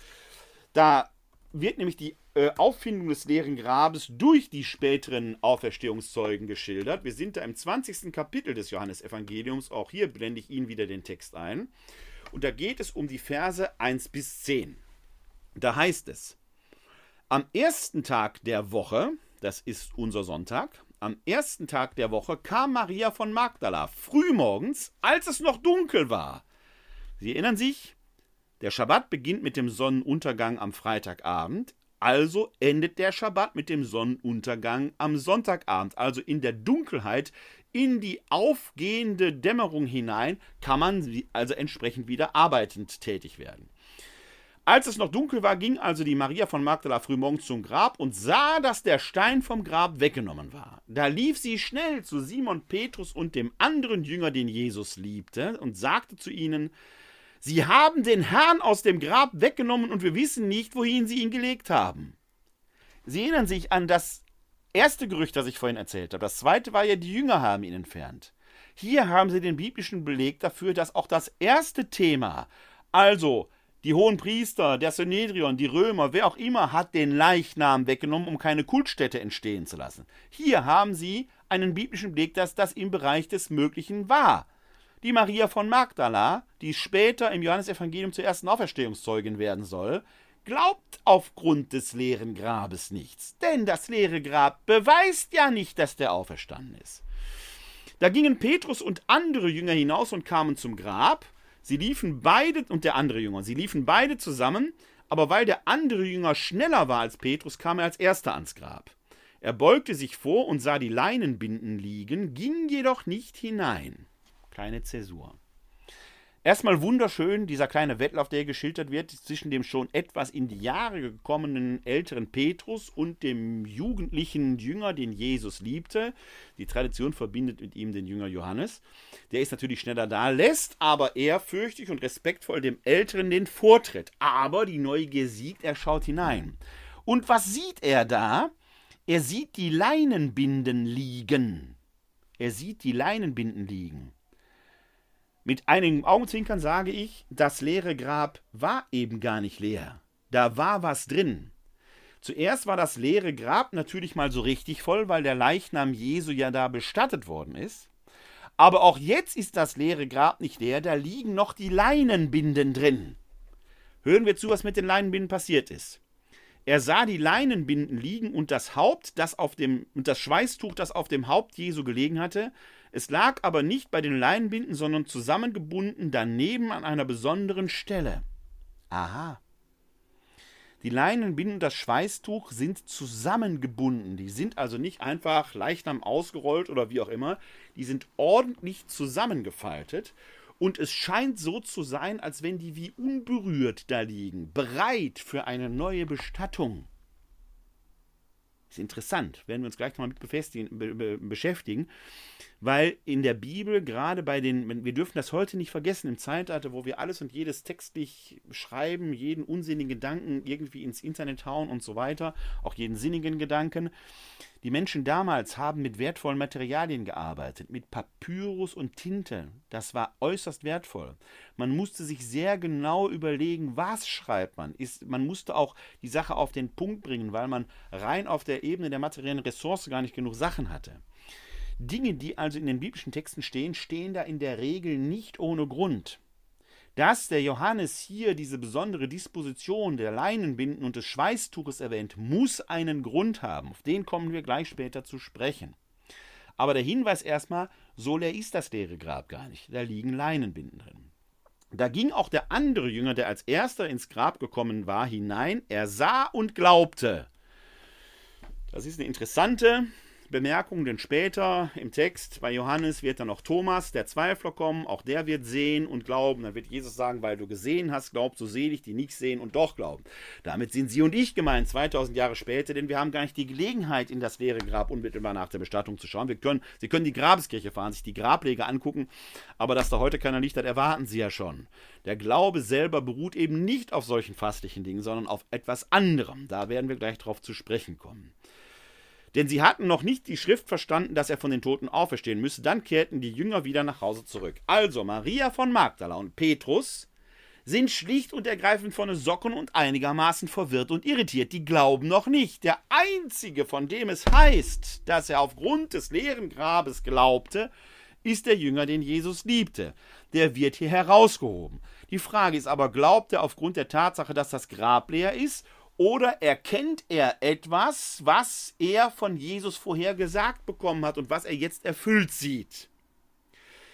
Speaker 1: Da wird nämlich die äh, Auffindung des leeren Grabes durch die späteren Auferstehungszeugen geschildert. Wir sind da im 20. Kapitel des Johannesevangeliums. Auch hier blende ich Ihnen wieder den Text ein. Und da geht es um die Verse 1 bis 10. Da heißt es: Am ersten Tag der Woche, das ist unser Sonntag, am ersten Tag der Woche kam Maria von Magdala frühmorgens, als es noch dunkel war. Sie erinnern sich, der Schabbat beginnt mit dem Sonnenuntergang am Freitagabend, also endet der Schabbat mit dem Sonnenuntergang am Sonntagabend, also in der Dunkelheit, in die aufgehende Dämmerung hinein, kann man also entsprechend wieder arbeitend tätig werden. Als es noch dunkel war, ging also die Maria von Magdala frühmorgens zum Grab und sah, dass der Stein vom Grab weggenommen war. Da lief sie schnell zu Simon Petrus und dem anderen Jünger, den Jesus liebte, und sagte zu ihnen, Sie haben den Herrn aus dem Grab weggenommen und wir wissen nicht, wohin sie ihn gelegt haben. Sie erinnern sich an das erste Gerücht, das ich vorhin erzählt habe. Das zweite war ja, die Jünger haben ihn entfernt. Hier haben sie den biblischen Beleg dafür, dass auch das erste Thema, also die hohen Priester, der Synedrion, die Römer, wer auch immer, hat den Leichnam weggenommen, um keine Kultstätte entstehen zu lassen. Hier haben sie einen biblischen Blick, dass das im Bereich des Möglichen war. Die Maria von Magdala, die später im Johannesevangelium zur ersten Auferstehungszeugin werden soll, glaubt aufgrund des leeren Grabes nichts, denn das leere Grab beweist ja nicht, dass der auferstanden ist. Da gingen Petrus und andere Jünger hinaus und kamen zum Grab. Sie liefen beide, und der andere Jünger, sie liefen beide zusammen, aber weil der andere Jünger schneller war als Petrus, kam er als erster ans Grab. Er beugte sich vor und sah die Leinenbinden liegen, ging jedoch nicht hinein. Kleine Zäsur. Erstmal wunderschön, dieser kleine Wettlauf, der geschildert wird, zwischen dem schon etwas in die Jahre gekommenen älteren Petrus und dem jugendlichen Jünger, den Jesus liebte. Die Tradition verbindet mit ihm den Jünger Johannes. Der ist natürlich schneller da, lässt aber ehrfürchtig und respektvoll dem Älteren den Vortritt. Aber die Neugier siegt, er schaut hinein. Und was sieht er da? Er sieht die Leinenbinden liegen. Er sieht die Leinenbinden liegen. Mit einigem Augenzwinkern sage ich, das leere Grab war eben gar nicht leer. Da war was drin. Zuerst war das leere Grab natürlich mal so richtig voll, weil der Leichnam Jesu ja da bestattet worden ist. Aber auch jetzt ist das leere Grab nicht leer, da liegen noch die Leinenbinden drin. Hören wir zu, was mit den Leinenbinden passiert ist. Er sah die Leinenbinden liegen und das Haupt, das auf dem und das Schweißtuch, das auf dem Haupt Jesu gelegen hatte, es lag aber nicht bei den Leinenbinden, sondern zusammengebunden daneben an einer besonderen Stelle. Aha. Die Leinenbinden und das Schweißtuch sind zusammengebunden. Die sind also nicht einfach leichnam ausgerollt oder wie auch immer. Die sind ordentlich zusammengefaltet. Und es scheint so zu sein, als wenn die wie unberührt da liegen, bereit für eine neue Bestattung. Ist interessant, werden wir uns gleich nochmal mit beschäftigen, weil in der Bibel, gerade bei den, wir dürfen das heute nicht vergessen, im Zeitalter, wo wir alles und jedes textlich schreiben, jeden unsinnigen Gedanken irgendwie ins Internet hauen und so weiter, auch jeden sinnigen Gedanken, die Menschen damals haben mit wertvollen Materialien gearbeitet, mit Papyrus und Tinte. Das war äußerst wertvoll. Man musste sich sehr genau überlegen, was schreibt man. Ist, man musste auch die Sache auf den Punkt bringen, weil man rein auf der Ebene der materiellen Ressource gar nicht genug Sachen hatte. Dinge, die also in den biblischen Texten stehen, stehen da in der Regel nicht ohne Grund. Dass der Johannes hier diese besondere Disposition der Leinenbinden und des Schweißtuches erwähnt, muss einen Grund haben. Auf den kommen wir gleich später zu sprechen. Aber der Hinweis erstmal, so leer ist das leere Grab gar nicht. Da liegen Leinenbinden drin. Da ging auch der andere Jünger, der als erster ins Grab gekommen war, hinein. Er sah und glaubte. Das ist eine interessante Bemerkung, denn später im Text bei Johannes wird dann noch Thomas, der Zweifler, kommen. Auch der wird sehen und glauben. Dann wird Jesus sagen, weil du gesehen hast, glaubst du selig, die nicht sehen und doch glauben. Damit sind Sie und ich gemeint, 2000 Jahre später, denn wir haben gar nicht die Gelegenheit, in das leere Grab unmittelbar nach der Bestattung zu schauen. Wir können, Sie können die Grabeskirche fahren, sich die Grablege angucken, aber dass da heute keiner Licht hat, erwarten Sie ja schon. Der Glaube selber beruht eben nicht auf solchen fasslichen Dingen, sondern auf etwas anderem. Da werden wir gleich drauf zu sprechen kommen. Denn sie hatten noch nicht die Schrift verstanden, dass er von den Toten auferstehen müsse. Dann kehrten die Jünger wieder nach Hause zurück. Also Maria von Magdala und Petrus sind schlicht und ergreifend von den Socken und einigermaßen verwirrt und irritiert. Die glauben noch nicht. Der einzige, von dem es heißt, dass er aufgrund des leeren Grabes glaubte, ist der Jünger, den Jesus liebte. Der wird hier herausgehoben. Die Frage ist aber, glaubt er aufgrund der Tatsache, dass das Grab leer ist, oder erkennt er etwas, was er von Jesus vorher gesagt bekommen hat und was er jetzt erfüllt sieht?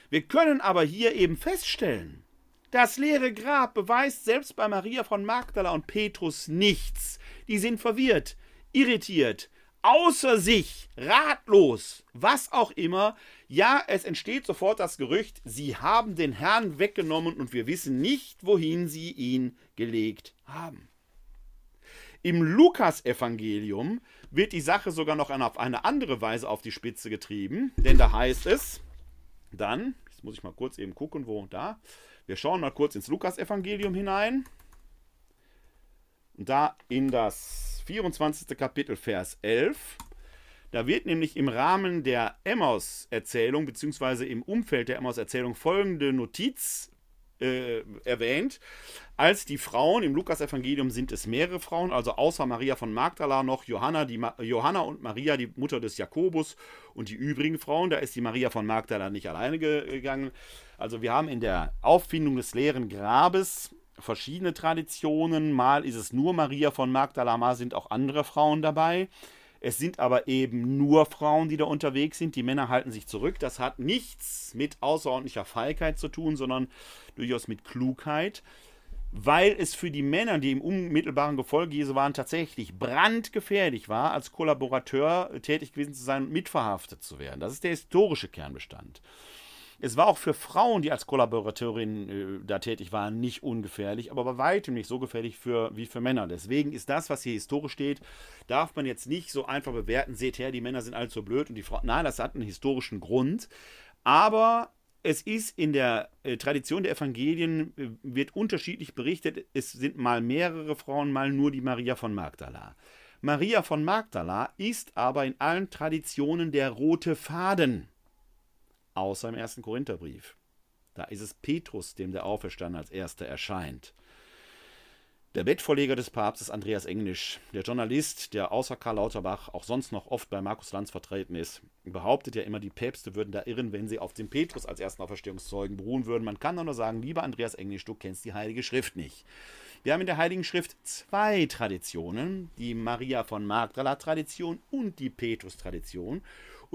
Speaker 1: Wir können aber hier eben feststellen, das leere Grab beweist selbst bei Maria von Magdala und Petrus nichts. Die sind verwirrt, irritiert, außer sich, ratlos, was auch immer. Ja, es entsteht sofort das Gerücht, sie haben den Herrn weggenommen und wir wissen nicht, wohin sie ihn gelegt haben. Im Lukasevangelium wird die Sache sogar noch auf eine andere Weise auf die Spitze getrieben, denn da heißt es dann, jetzt muss ich mal kurz eben gucken, wo da. Wir schauen mal kurz ins Lukasevangelium hinein. Da in das 24. Kapitel, Vers 11. Da wird nämlich im Rahmen der Emmaus-Erzählung, beziehungsweise im Umfeld der Emmaus-Erzählung folgende Notiz äh, erwähnt, als die Frauen, im Lukas-Evangelium sind es mehrere Frauen, also außer Maria von Magdala noch Johanna, die Ma Johanna und Maria, die Mutter des Jakobus und die übrigen Frauen. Da ist die Maria von Magdala nicht alleine gegangen. Also wir haben in der Auffindung des leeren Grabes verschiedene Traditionen. Mal ist es nur Maria von Magdala, mal sind auch andere Frauen dabei. Es sind aber eben nur Frauen, die da unterwegs sind. Die Männer halten sich zurück. Das hat nichts mit außerordentlicher Feigheit zu tun, sondern durchaus mit Klugheit weil es für die Männer, die im unmittelbaren Gefolge Jesu waren, tatsächlich brandgefährlich war, als Kollaborateur tätig gewesen zu sein und mitverhaftet zu werden. Das ist der historische Kernbestand. Es war auch für Frauen, die als Kollaborateurin äh, da tätig waren, nicht ungefährlich, aber bei weitem nicht so gefährlich für, wie für Männer. Deswegen ist das, was hier historisch steht, darf man jetzt nicht so einfach bewerten. Seht her, die Männer sind alle so blöd und die Frauen. Nein, das hat einen historischen Grund. Aber es ist in der äh, Tradition der Evangelien, äh, wird unterschiedlich berichtet, es sind mal mehrere Frauen, mal nur die Maria von Magdala. Maria von Magdala ist aber in allen Traditionen der rote Faden, außer im ersten Korintherbrief. Da ist es Petrus, dem der Auferstandene als erster erscheint. Der Bettvorleger des Papstes Andreas Englisch, der Journalist, der außer Karl Lauterbach auch sonst noch oft bei Markus Lanz vertreten ist, behauptet ja immer, die Päpste würden da irren, wenn sie auf dem Petrus als ersten Auferstehungszeugen beruhen würden. Man kann doch nur sagen, lieber Andreas Englisch, du kennst die Heilige Schrift nicht. Wir haben in der Heiligen Schrift zwei Traditionen, die Maria von Magdala-Tradition und die Petrus-Tradition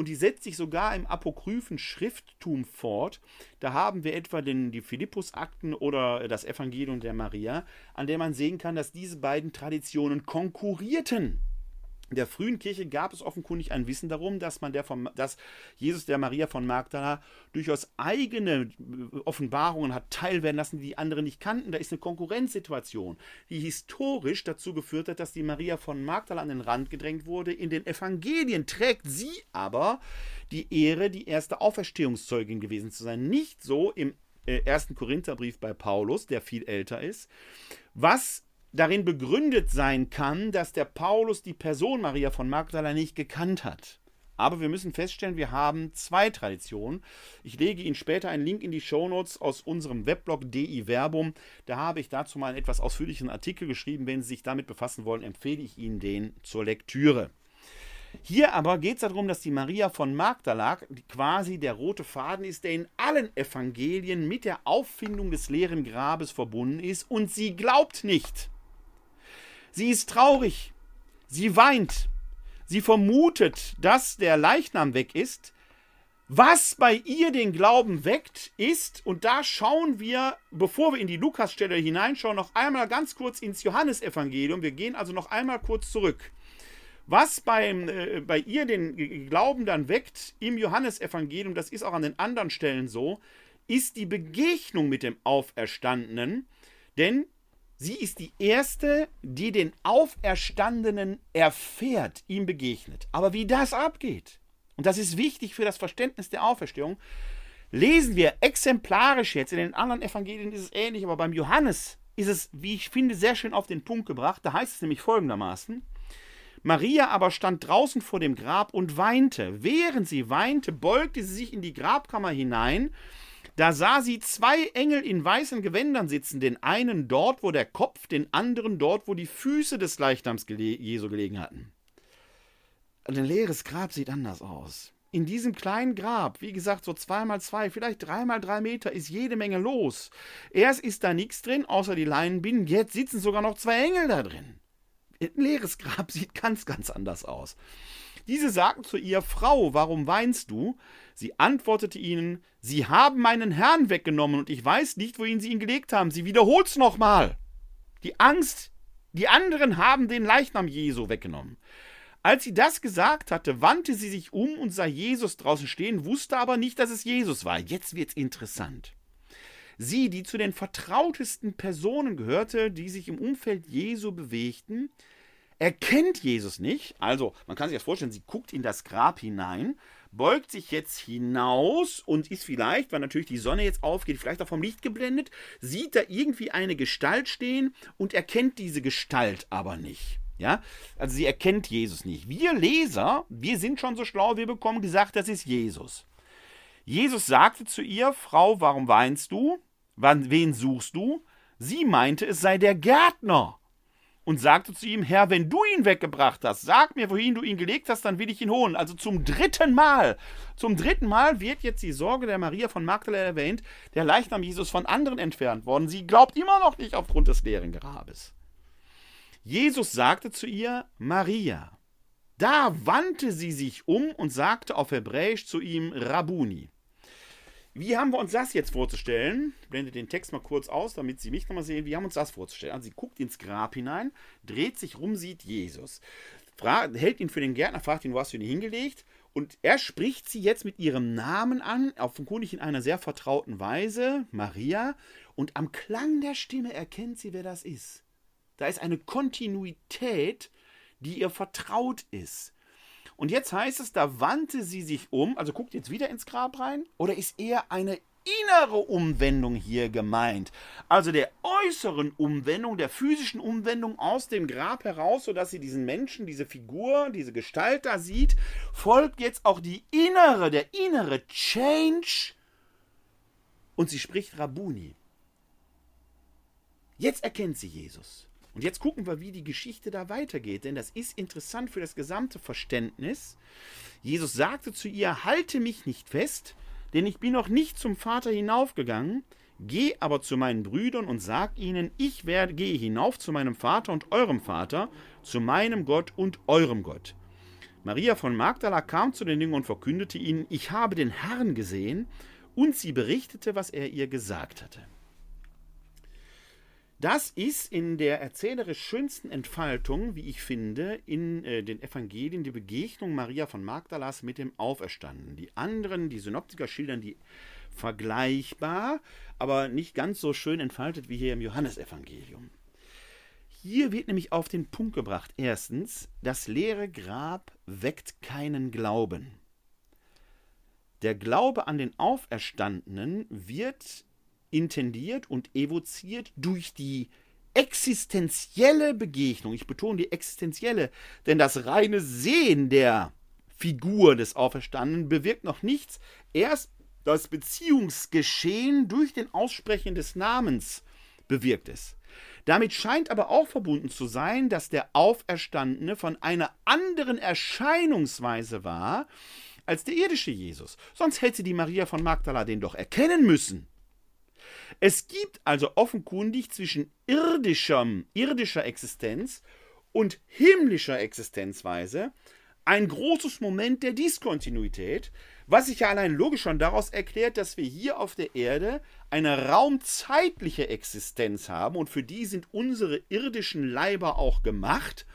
Speaker 1: und die setzt sich sogar im apokryphen Schrifttum fort. Da haben wir etwa den, die Philippus-Akten oder das Evangelium der Maria, an der man sehen kann, dass diese beiden Traditionen konkurrierten der frühen Kirche gab es offenkundig ein Wissen darum, dass man der von, dass Jesus der Maria von Magdala durchaus eigene äh, Offenbarungen hat teilwerden lassen, die die anderen nicht kannten. Da ist eine Konkurrenzsituation, die historisch dazu geführt hat, dass die Maria von Magdala an den Rand gedrängt wurde. In den Evangelien trägt sie aber die Ehre, die erste Auferstehungszeugin gewesen zu sein. Nicht so im äh, ersten Korintherbrief bei Paulus, der viel älter ist, was darin begründet sein kann, dass der Paulus die Person Maria von Magdala nicht gekannt hat. Aber wir müssen feststellen, wir haben zwei Traditionen. Ich lege Ihnen später einen Link in die Shownotes aus unserem Weblog DI Verbum. Da habe ich dazu mal einen etwas ausführlichen Artikel geschrieben. Wenn Sie sich damit befassen wollen, empfehle ich Ihnen den zur Lektüre. Hier aber geht es darum, dass die Maria von Magdala quasi der rote Faden ist, der in allen Evangelien mit der Auffindung des leeren Grabes verbunden ist und sie glaubt nicht. Sie ist traurig. Sie weint. Sie vermutet, dass der Leichnam weg ist. Was bei ihr den Glauben weckt, ist, und da schauen wir, bevor wir in die Lukasstelle hineinschauen, noch einmal ganz kurz ins Johannesevangelium. Wir gehen also noch einmal kurz zurück. Was beim, äh, bei ihr den Glauben dann weckt im Johannesevangelium, das ist auch an den anderen Stellen so, ist die Begegnung mit dem Auferstandenen. Denn Sie ist die Erste, die den Auferstandenen erfährt, ihm begegnet. Aber wie das abgeht, und das ist wichtig für das Verständnis der Auferstehung, lesen wir exemplarisch jetzt. In den anderen Evangelien ist es ähnlich, aber beim Johannes ist es, wie ich finde, sehr schön auf den Punkt gebracht. Da heißt es nämlich folgendermaßen: Maria aber stand draußen vor dem Grab und weinte. Während sie weinte, beugte sie sich in die Grabkammer hinein da sah sie zwei Engel in weißen Gewändern sitzen, den einen dort, wo der Kopf, den anderen dort, wo die Füße des Leichnams gele Jesu gelegen hatten. Ein leeres Grab sieht anders aus. In diesem kleinen Grab, wie gesagt, so zweimal zwei, vielleicht dreimal drei Meter, ist jede Menge los. Erst ist da nichts drin, außer die Leinenbinden. Jetzt sitzen sogar noch zwei Engel da drin. Ein leeres Grab sieht ganz, ganz anders aus. Diese sagten zu ihr, Frau, warum weinst du? Sie antwortete ihnen, Sie haben meinen Herrn weggenommen und ich weiß nicht, wohin Sie ihn gelegt haben. Sie wiederholt's nochmal. Die Angst, die anderen haben den Leichnam Jesu weggenommen. Als sie das gesagt hatte, wandte sie sich um und sah Jesus draußen stehen, wusste aber nicht, dass es Jesus war. Jetzt wird's interessant. Sie, die zu den vertrautesten Personen gehörte, die sich im Umfeld Jesu bewegten, erkennt Jesus nicht. Also, man kann sich das vorstellen, sie guckt in das Grab hinein, beugt sich jetzt hinaus und ist vielleicht, weil natürlich die Sonne jetzt aufgeht, vielleicht auch vom Licht geblendet, sieht da irgendwie eine Gestalt stehen und erkennt diese Gestalt aber nicht. Ja, also sie erkennt Jesus nicht. Wir Leser, wir sind schon so schlau, wir bekommen gesagt, das ist Jesus. Jesus sagte zu ihr, Frau, warum weinst du? Wen suchst du? Sie meinte, es sei der Gärtner und sagte zu ihm, Herr, wenn du ihn weggebracht hast, sag mir, wohin du ihn gelegt hast, dann will ich ihn holen. Also zum dritten Mal. Zum dritten Mal wird jetzt die Sorge der Maria von Magdala erwähnt, der Leichnam Jesus von anderen entfernt worden. Sie glaubt immer noch nicht aufgrund des leeren Grabes. Jesus sagte zu ihr, Maria. Da wandte sie sich um und sagte auf Hebräisch zu ihm, Rabuni. Wie haben wir uns das jetzt vorzustellen? Ich blende den Text mal kurz aus, damit Sie mich nochmal sehen. Wie haben wir uns das vorzustellen? Also sie guckt ins Grab hinein, dreht sich rum, sieht Jesus. Fragt, hält ihn für den Gärtner, fragt ihn, wo hast du ihn hingelegt? Und er spricht sie jetzt mit ihrem Namen an, offenkundig in einer sehr vertrauten Weise, Maria. Und am Klang der Stimme erkennt sie, wer das ist. Da ist eine Kontinuität, die ihr vertraut ist. Und jetzt heißt es, da wandte sie sich um, also guckt jetzt wieder ins Grab rein, oder ist eher eine innere Umwendung hier gemeint? Also der äußeren Umwendung, der physischen Umwendung aus dem Grab heraus, sodass sie diesen Menschen, diese Figur, diese Gestalt da sieht, folgt jetzt auch die innere, der innere Change. Und sie spricht Rabuni. Jetzt erkennt sie Jesus. Und jetzt gucken wir, wie die Geschichte da weitergeht, denn das ist interessant für das gesamte Verständnis. Jesus sagte zu ihr, halte mich nicht fest, denn ich bin noch nicht zum Vater hinaufgegangen, geh aber zu meinen Brüdern und sag ihnen, ich werde, gehe hinauf zu meinem Vater und eurem Vater, zu meinem Gott und eurem Gott. Maria von Magdala kam zu den Jüngern und verkündete ihnen, ich habe den Herrn gesehen, und sie berichtete, was er ihr gesagt hatte. Das ist in der erzählerisch schönsten Entfaltung, wie ich finde, in äh, den Evangelien die Begegnung Maria von Magdalas mit dem Auferstandenen. Die anderen, die Synoptiker schildern die vergleichbar, aber nicht ganz so schön entfaltet wie hier im Johannesevangelium. Hier wird nämlich auf den Punkt gebracht, erstens, das leere Grab weckt keinen Glauben. Der Glaube an den Auferstandenen wird intendiert und evoziert durch die existenzielle Begegnung. Ich betone die existenzielle, denn das reine Sehen der Figur des Auferstandenen bewirkt noch nichts. Erst das Beziehungsgeschehen durch den Aussprechen des Namens bewirkt es. Damit scheint aber auch verbunden zu sein, dass der Auferstandene von einer anderen Erscheinungsweise war als der irdische Jesus. Sonst hätte die Maria von Magdala den doch erkennen müssen. Es gibt also offenkundig zwischen irdischem, irdischer Existenz und himmlischer Existenzweise ein großes Moment der Diskontinuität, was sich ja allein logisch schon daraus erklärt, dass wir hier auf der Erde eine raumzeitliche Existenz haben und für die sind unsere irdischen Leiber auch gemacht,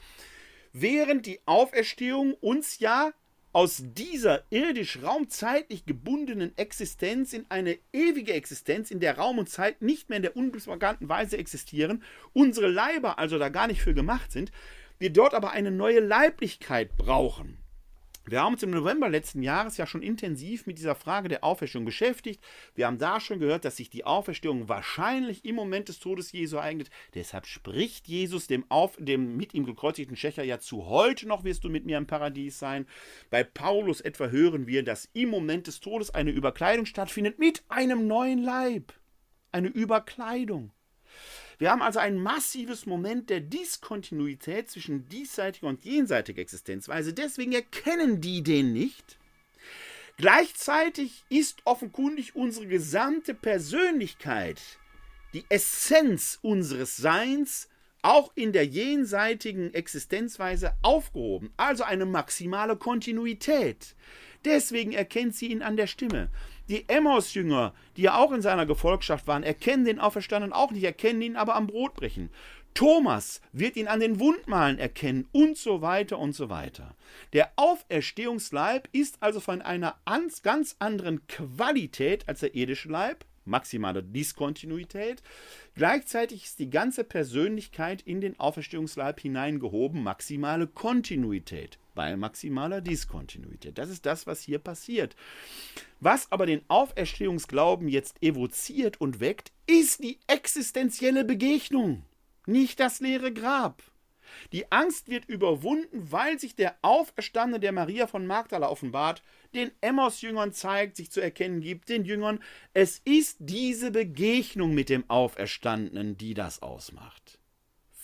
Speaker 1: während die Auferstehung uns ja aus dieser irdisch raumzeitlich gebundenen Existenz in eine ewige Existenz, in der Raum und Zeit nicht mehr in der unbekannten Weise existieren, unsere Leiber also da gar nicht für gemacht sind, wir dort aber eine neue Leiblichkeit brauchen. Wir haben uns im November letzten Jahres ja schon intensiv mit dieser Frage der Auferstehung beschäftigt. Wir haben da schon gehört, dass sich die Auferstehung wahrscheinlich im Moment des Todes Jesu eignet. Deshalb spricht Jesus dem, auf, dem mit ihm gekreuzigten Schächer ja zu heute noch wirst du mit mir im Paradies sein. Bei Paulus etwa hören wir, dass im Moment des Todes eine Überkleidung stattfindet mit einem neuen Leib. Eine Überkleidung. Wir haben also ein massives Moment der Diskontinuität zwischen diesseitiger und jenseitiger Existenzweise. Deswegen erkennen die den nicht. Gleichzeitig ist offenkundig unsere gesamte Persönlichkeit, die Essenz unseres Seins, auch in der jenseitigen Existenzweise aufgehoben. Also eine maximale Kontinuität. Deswegen erkennt sie ihn an der Stimme. Die Emmaus-Jünger, die ja auch in seiner Gefolgschaft waren, erkennen den Auferstandenen auch nicht, erkennen ihn aber am Brotbrechen. Thomas wird ihn an den Wundmalen erkennen und so weiter und so weiter. Der Auferstehungsleib ist also von einer ganz anderen Qualität als der irdische Leib, maximale Diskontinuität. Gleichzeitig ist die ganze Persönlichkeit in den Auferstehungsleib hineingehoben, maximale Kontinuität bei maximaler Diskontinuität. Das ist das, was hier passiert. Was aber den Auferstehungsglauben jetzt evoziert und weckt, ist die existenzielle Begegnung, nicht das leere Grab. Die Angst wird überwunden, weil sich der Auferstandene der Maria von Magdala offenbart, den Emmaus-Jüngern zeigt, sich zu erkennen gibt, den Jüngern, es ist diese Begegnung mit dem Auferstandenen, die das ausmacht.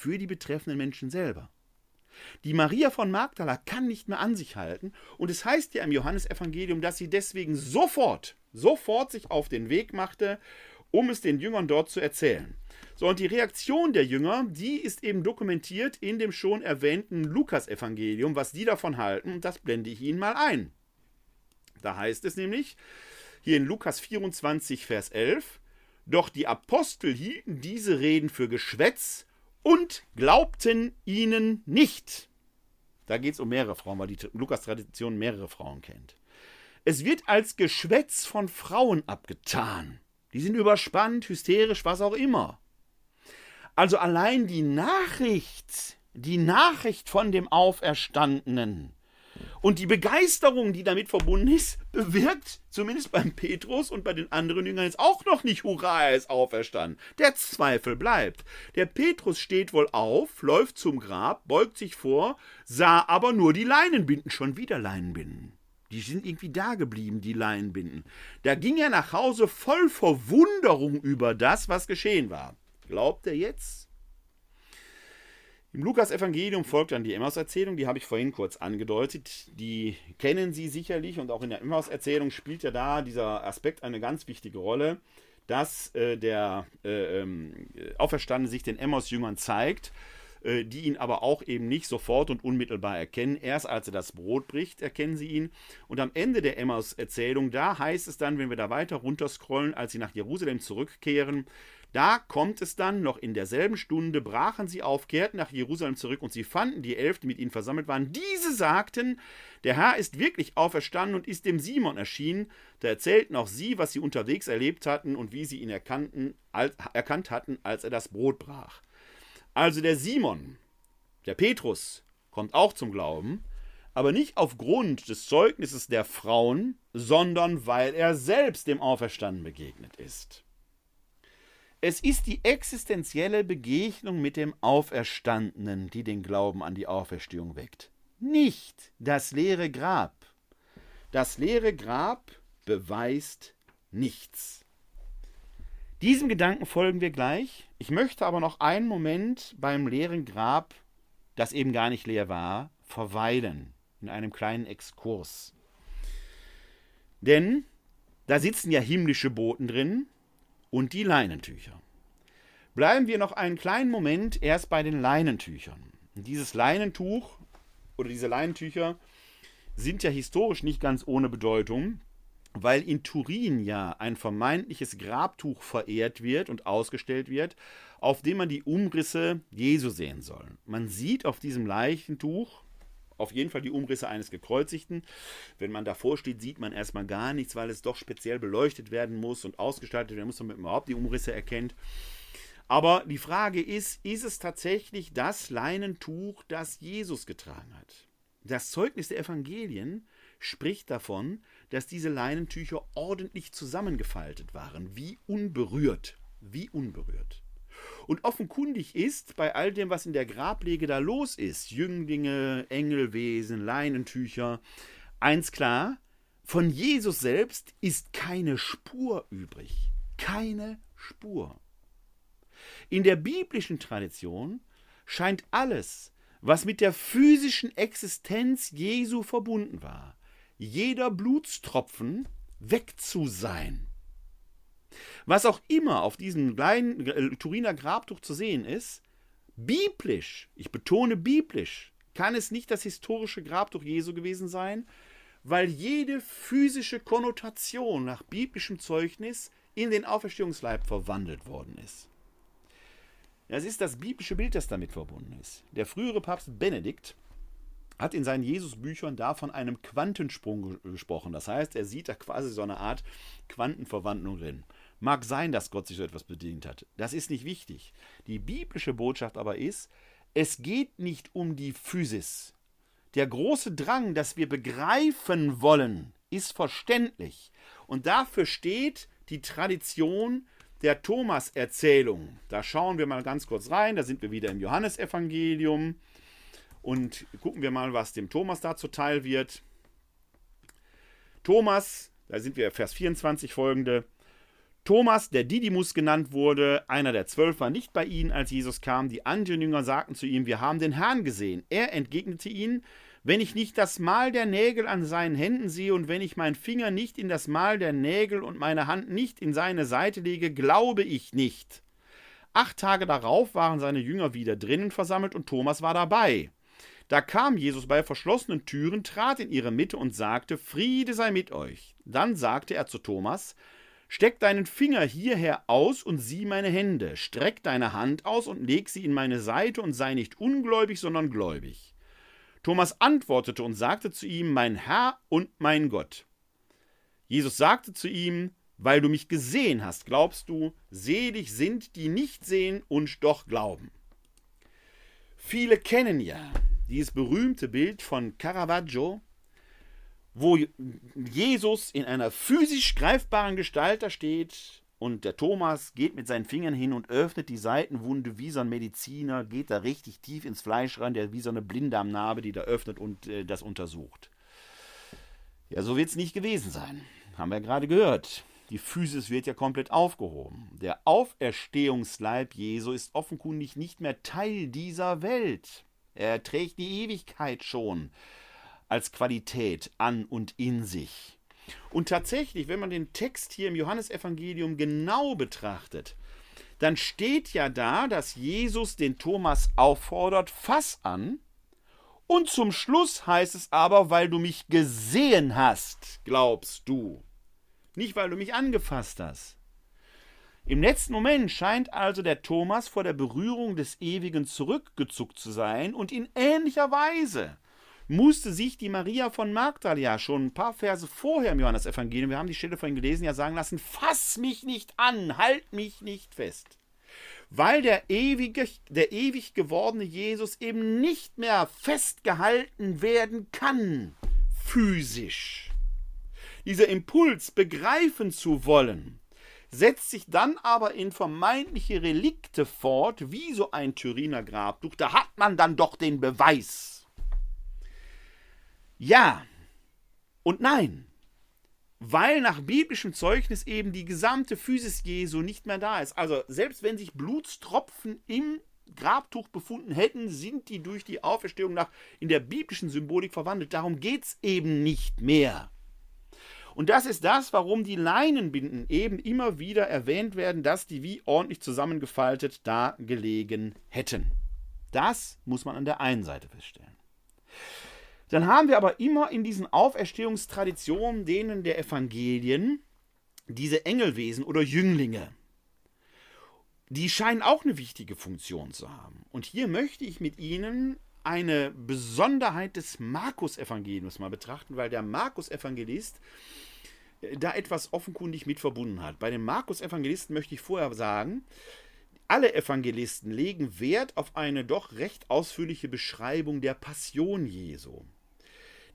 Speaker 1: für die betreffenden Menschen selber. Die Maria von Magdala kann nicht mehr an sich halten und es heißt ja im Johannesevangelium, dass sie deswegen sofort, sofort sich auf den Weg machte, um es den Jüngern dort zu erzählen. So, und die Reaktion der Jünger, die ist eben dokumentiert in dem schon erwähnten Lukas-Evangelium, was die davon halten, das blende ich Ihnen mal ein. Da heißt es nämlich, hier in Lukas 24, Vers 11, doch die Apostel hielten diese Reden für Geschwätz und glaubten ihnen nicht. Da geht es um mehrere Frauen, weil die Lukas-Tradition mehrere Frauen kennt. Es wird als Geschwätz von Frauen abgetan. Die sind überspannt, hysterisch, was auch immer. Also allein die Nachricht, die Nachricht von dem Auferstandenen und die Begeisterung, die damit verbunden ist, bewirkt zumindest beim Petrus und bei den anderen Jüngern jetzt auch noch nicht Hurra, er ist auferstanden. Der Zweifel bleibt. Der Petrus steht wohl auf, läuft zum Grab, beugt sich vor, sah aber nur die Leinenbinden, schon wieder Leinenbinden. Die sind irgendwie da geblieben, die Leinenbinden. Da ging er nach Hause voll Verwunderung über das, was geschehen war. Glaubt er jetzt? Im Lukas-Evangelium folgt dann die Emmaus-Erzählung, die habe ich vorhin kurz angedeutet. Die kennen Sie sicherlich und auch in der Emmaus-Erzählung spielt ja da dieser Aspekt eine ganz wichtige Rolle, dass äh, der äh, ähm, Auferstandene sich den Emmaus-Jüngern zeigt, äh, die ihn aber auch eben nicht sofort und unmittelbar erkennen. Erst als er das Brot bricht, erkennen sie ihn. Und am Ende der Emmaus-Erzählung, da heißt es dann, wenn wir da weiter runterscrollen, als sie nach Jerusalem zurückkehren, da kommt es dann, noch in derselben Stunde brachen sie auf, kehrten nach Jerusalem zurück und sie fanden die Elf, die mit ihnen versammelt waren. Diese sagten, der Herr ist wirklich auferstanden und ist dem Simon erschienen. Da erzählten auch sie, was sie unterwegs erlebt hatten und wie sie ihn erkannten, als, erkannt hatten, als er das Brot brach. Also der Simon, der Petrus, kommt auch zum Glauben, aber nicht aufgrund des Zeugnisses der Frauen, sondern weil er selbst dem Auferstanden begegnet ist. Es ist die existenzielle Begegnung mit dem Auferstandenen, die den Glauben an die Auferstehung weckt. Nicht das leere Grab. Das leere Grab beweist nichts. Diesem Gedanken folgen wir gleich. Ich möchte aber noch einen Moment beim leeren Grab, das eben gar nicht leer war, verweilen in einem kleinen Exkurs. Denn da sitzen ja himmlische Boten drin, und die Leinentücher. Bleiben wir noch einen kleinen Moment erst bei den Leinentüchern. Dieses Leinentuch oder diese Leinentücher sind ja historisch nicht ganz ohne Bedeutung, weil in Turin ja ein vermeintliches Grabtuch verehrt wird und ausgestellt wird, auf dem man die Umrisse Jesu sehen soll. Man sieht auf diesem Leichentuch auf jeden Fall die Umrisse eines Gekreuzigten. Wenn man davor steht, sieht man erstmal gar nichts, weil es doch speziell beleuchtet werden muss und ausgestaltet werden muss, damit man überhaupt die Umrisse erkennt. Aber die Frage ist, ist es tatsächlich das Leinentuch, das Jesus getragen hat? Das Zeugnis der Evangelien spricht davon, dass diese Leinentücher ordentlich zusammengefaltet waren, wie unberührt, wie unberührt. Und offenkundig ist bei all dem, was in der Grablege da los ist, Jünglinge, Engelwesen, Leinentücher, eins klar, von Jesus selbst ist keine Spur übrig. Keine Spur. In der biblischen Tradition scheint alles, was mit der physischen Existenz Jesu verbunden war, jeder Blutstropfen weg zu sein. Was auch immer auf diesem kleinen äh, Turiner Grabtuch zu sehen ist, biblisch, ich betone biblisch, kann es nicht das historische Grabtuch Jesu gewesen sein, weil jede physische Konnotation nach biblischem Zeugnis in den Auferstehungsleib verwandelt worden ist. Das ist das biblische Bild, das damit verbunden ist. Der frühere Papst Benedikt hat in seinen Jesusbüchern da von einem Quantensprung gesprochen. Das heißt, er sieht da quasi so eine Art Quantenverwandlung drin. Mag sein, dass Gott sich so etwas bedient hat. Das ist nicht wichtig. Die biblische Botschaft aber ist, es geht nicht um die Physis. Der große Drang, dass wir begreifen wollen, ist verständlich. Und dafür steht die Tradition der Thomas-Erzählung. Da schauen wir mal ganz kurz rein. Da sind wir wieder im Johannesevangelium. Und gucken wir mal, was dem Thomas da zuteil wird. Thomas, da sind wir Vers 24 folgende. Thomas, der Didymus genannt wurde, einer der zwölf, war nicht bei ihnen, als Jesus kam. Die anderen Jünger sagten zu ihm, wir haben den Herrn gesehen. Er entgegnete ihnen, wenn ich nicht das Mal der Nägel an seinen Händen sehe und wenn ich meinen Finger nicht in das Mal der Nägel und meine Hand nicht in seine Seite lege, glaube ich nicht. Acht Tage darauf waren seine Jünger wieder drinnen versammelt und Thomas war dabei. Da kam Jesus bei verschlossenen Türen, trat in ihre Mitte und sagte, Friede sei mit euch. Dann sagte er zu Thomas, Steck deinen Finger hierher aus und sieh meine Hände. Streck deine Hand aus und leg sie in meine Seite und sei nicht ungläubig, sondern gläubig. Thomas antwortete und sagte zu ihm, Mein Herr und mein Gott. Jesus sagte zu ihm, Weil du mich gesehen hast, glaubst du, selig sind, die nicht sehen und doch glauben. Viele kennen ja dieses berühmte Bild von Caravaggio, wo Jesus in einer physisch greifbaren Gestalt da steht und der Thomas geht mit seinen Fingern hin und öffnet die Seitenwunde wie so ein Mediziner, geht da richtig tief ins Fleisch ran, der wie so eine Blinddarmnarbe, die da öffnet und äh, das untersucht. Ja, so wird es nicht gewesen sein. Haben wir gerade gehört. Die Physis wird ja komplett aufgehoben. Der Auferstehungsleib Jesu ist offenkundig nicht mehr Teil dieser Welt. Er trägt die Ewigkeit schon als Qualität an und in sich. Und tatsächlich, wenn man den Text hier im Johannesevangelium genau betrachtet, dann steht ja da, dass Jesus den Thomas auffordert, fass an. Und zum Schluss heißt es aber, weil du mich gesehen hast, glaubst du. Nicht, weil du mich angefasst hast. Im letzten Moment scheint also der Thomas vor der Berührung des Ewigen zurückgezuckt zu sein und in ähnlicher Weise musste sich die Maria von Magdala schon ein paar Verse vorher im Johannesevangelium, wir haben die Stelle vorhin gelesen, ja sagen lassen, fass mich nicht an, halt mich nicht fest. Weil der, ewige, der ewig gewordene Jesus eben nicht mehr festgehalten werden kann, physisch. Dieser Impuls, begreifen zu wollen, setzt sich dann aber in vermeintliche Relikte fort, wie so ein Thüriner Grabtuch. Da hat man dann doch den Beweis ja und nein. Weil nach biblischem Zeugnis eben die gesamte Physis Jesu nicht mehr da ist. Also selbst wenn sich Blutstropfen im Grabtuch befunden hätten, sind die durch die Auferstehung nach in der biblischen Symbolik verwandelt. Darum geht es eben nicht mehr. Und das ist das, warum die Leinenbinden eben immer wieder erwähnt werden, dass die wie ordentlich zusammengefaltet da gelegen hätten. Das muss man an der einen Seite feststellen. Dann haben wir aber immer in diesen Auferstehungstraditionen, denen der Evangelien, diese Engelwesen oder Jünglinge. Die scheinen auch eine wichtige Funktion zu haben. Und hier möchte ich mit Ihnen eine Besonderheit des Markus-Evangeliums mal betrachten, weil der Markus-Evangelist äh, da etwas offenkundig mit verbunden hat. Bei dem Markus-Evangelisten möchte ich vorher sagen, alle Evangelisten legen Wert auf eine doch recht ausführliche Beschreibung der Passion Jesu.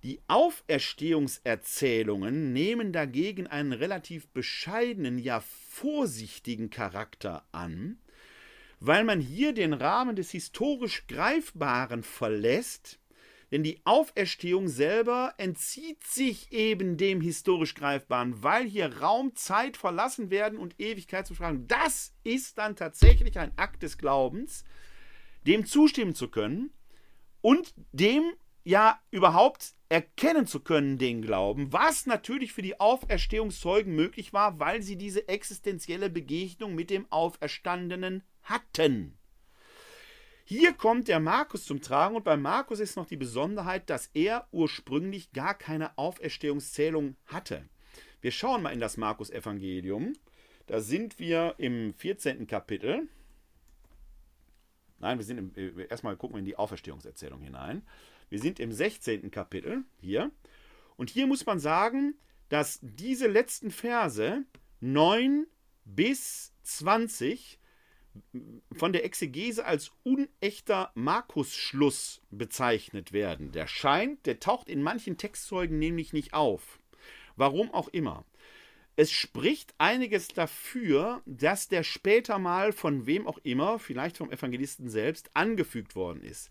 Speaker 1: Die Auferstehungserzählungen nehmen dagegen einen relativ bescheidenen, ja vorsichtigen Charakter an, weil man hier den Rahmen des historisch Greifbaren verlässt, denn die Auferstehung selber entzieht sich eben dem historisch Greifbaren, weil hier Raum, Zeit verlassen werden und Ewigkeit zu fragen. Das ist dann tatsächlich ein Akt des Glaubens, dem zustimmen zu können und dem ja überhaupt erkennen zu können, den Glauben, was natürlich für die Auferstehungszeugen möglich war, weil sie diese existenzielle Begegnung mit dem Auferstandenen hatten. Hier kommt der Markus zum Tragen und bei Markus ist noch die Besonderheit, dass er ursprünglich gar keine Auferstehungszählung hatte. Wir schauen mal in das Markus-Evangelium. Da sind wir im 14. Kapitel. Nein, wir sind im, äh, erstmal gucken wir in die Auferstehungserzählung hinein. Wir sind im 16. Kapitel hier. Und hier muss man sagen, dass diese letzten Verse 9 bis 20 von der Exegese als unechter Markus-Schluss bezeichnet werden. Der scheint, der taucht in manchen Textzeugen nämlich nicht auf. Warum auch immer. Es spricht einiges dafür, dass der später mal von wem auch immer, vielleicht vom Evangelisten selbst, angefügt worden ist.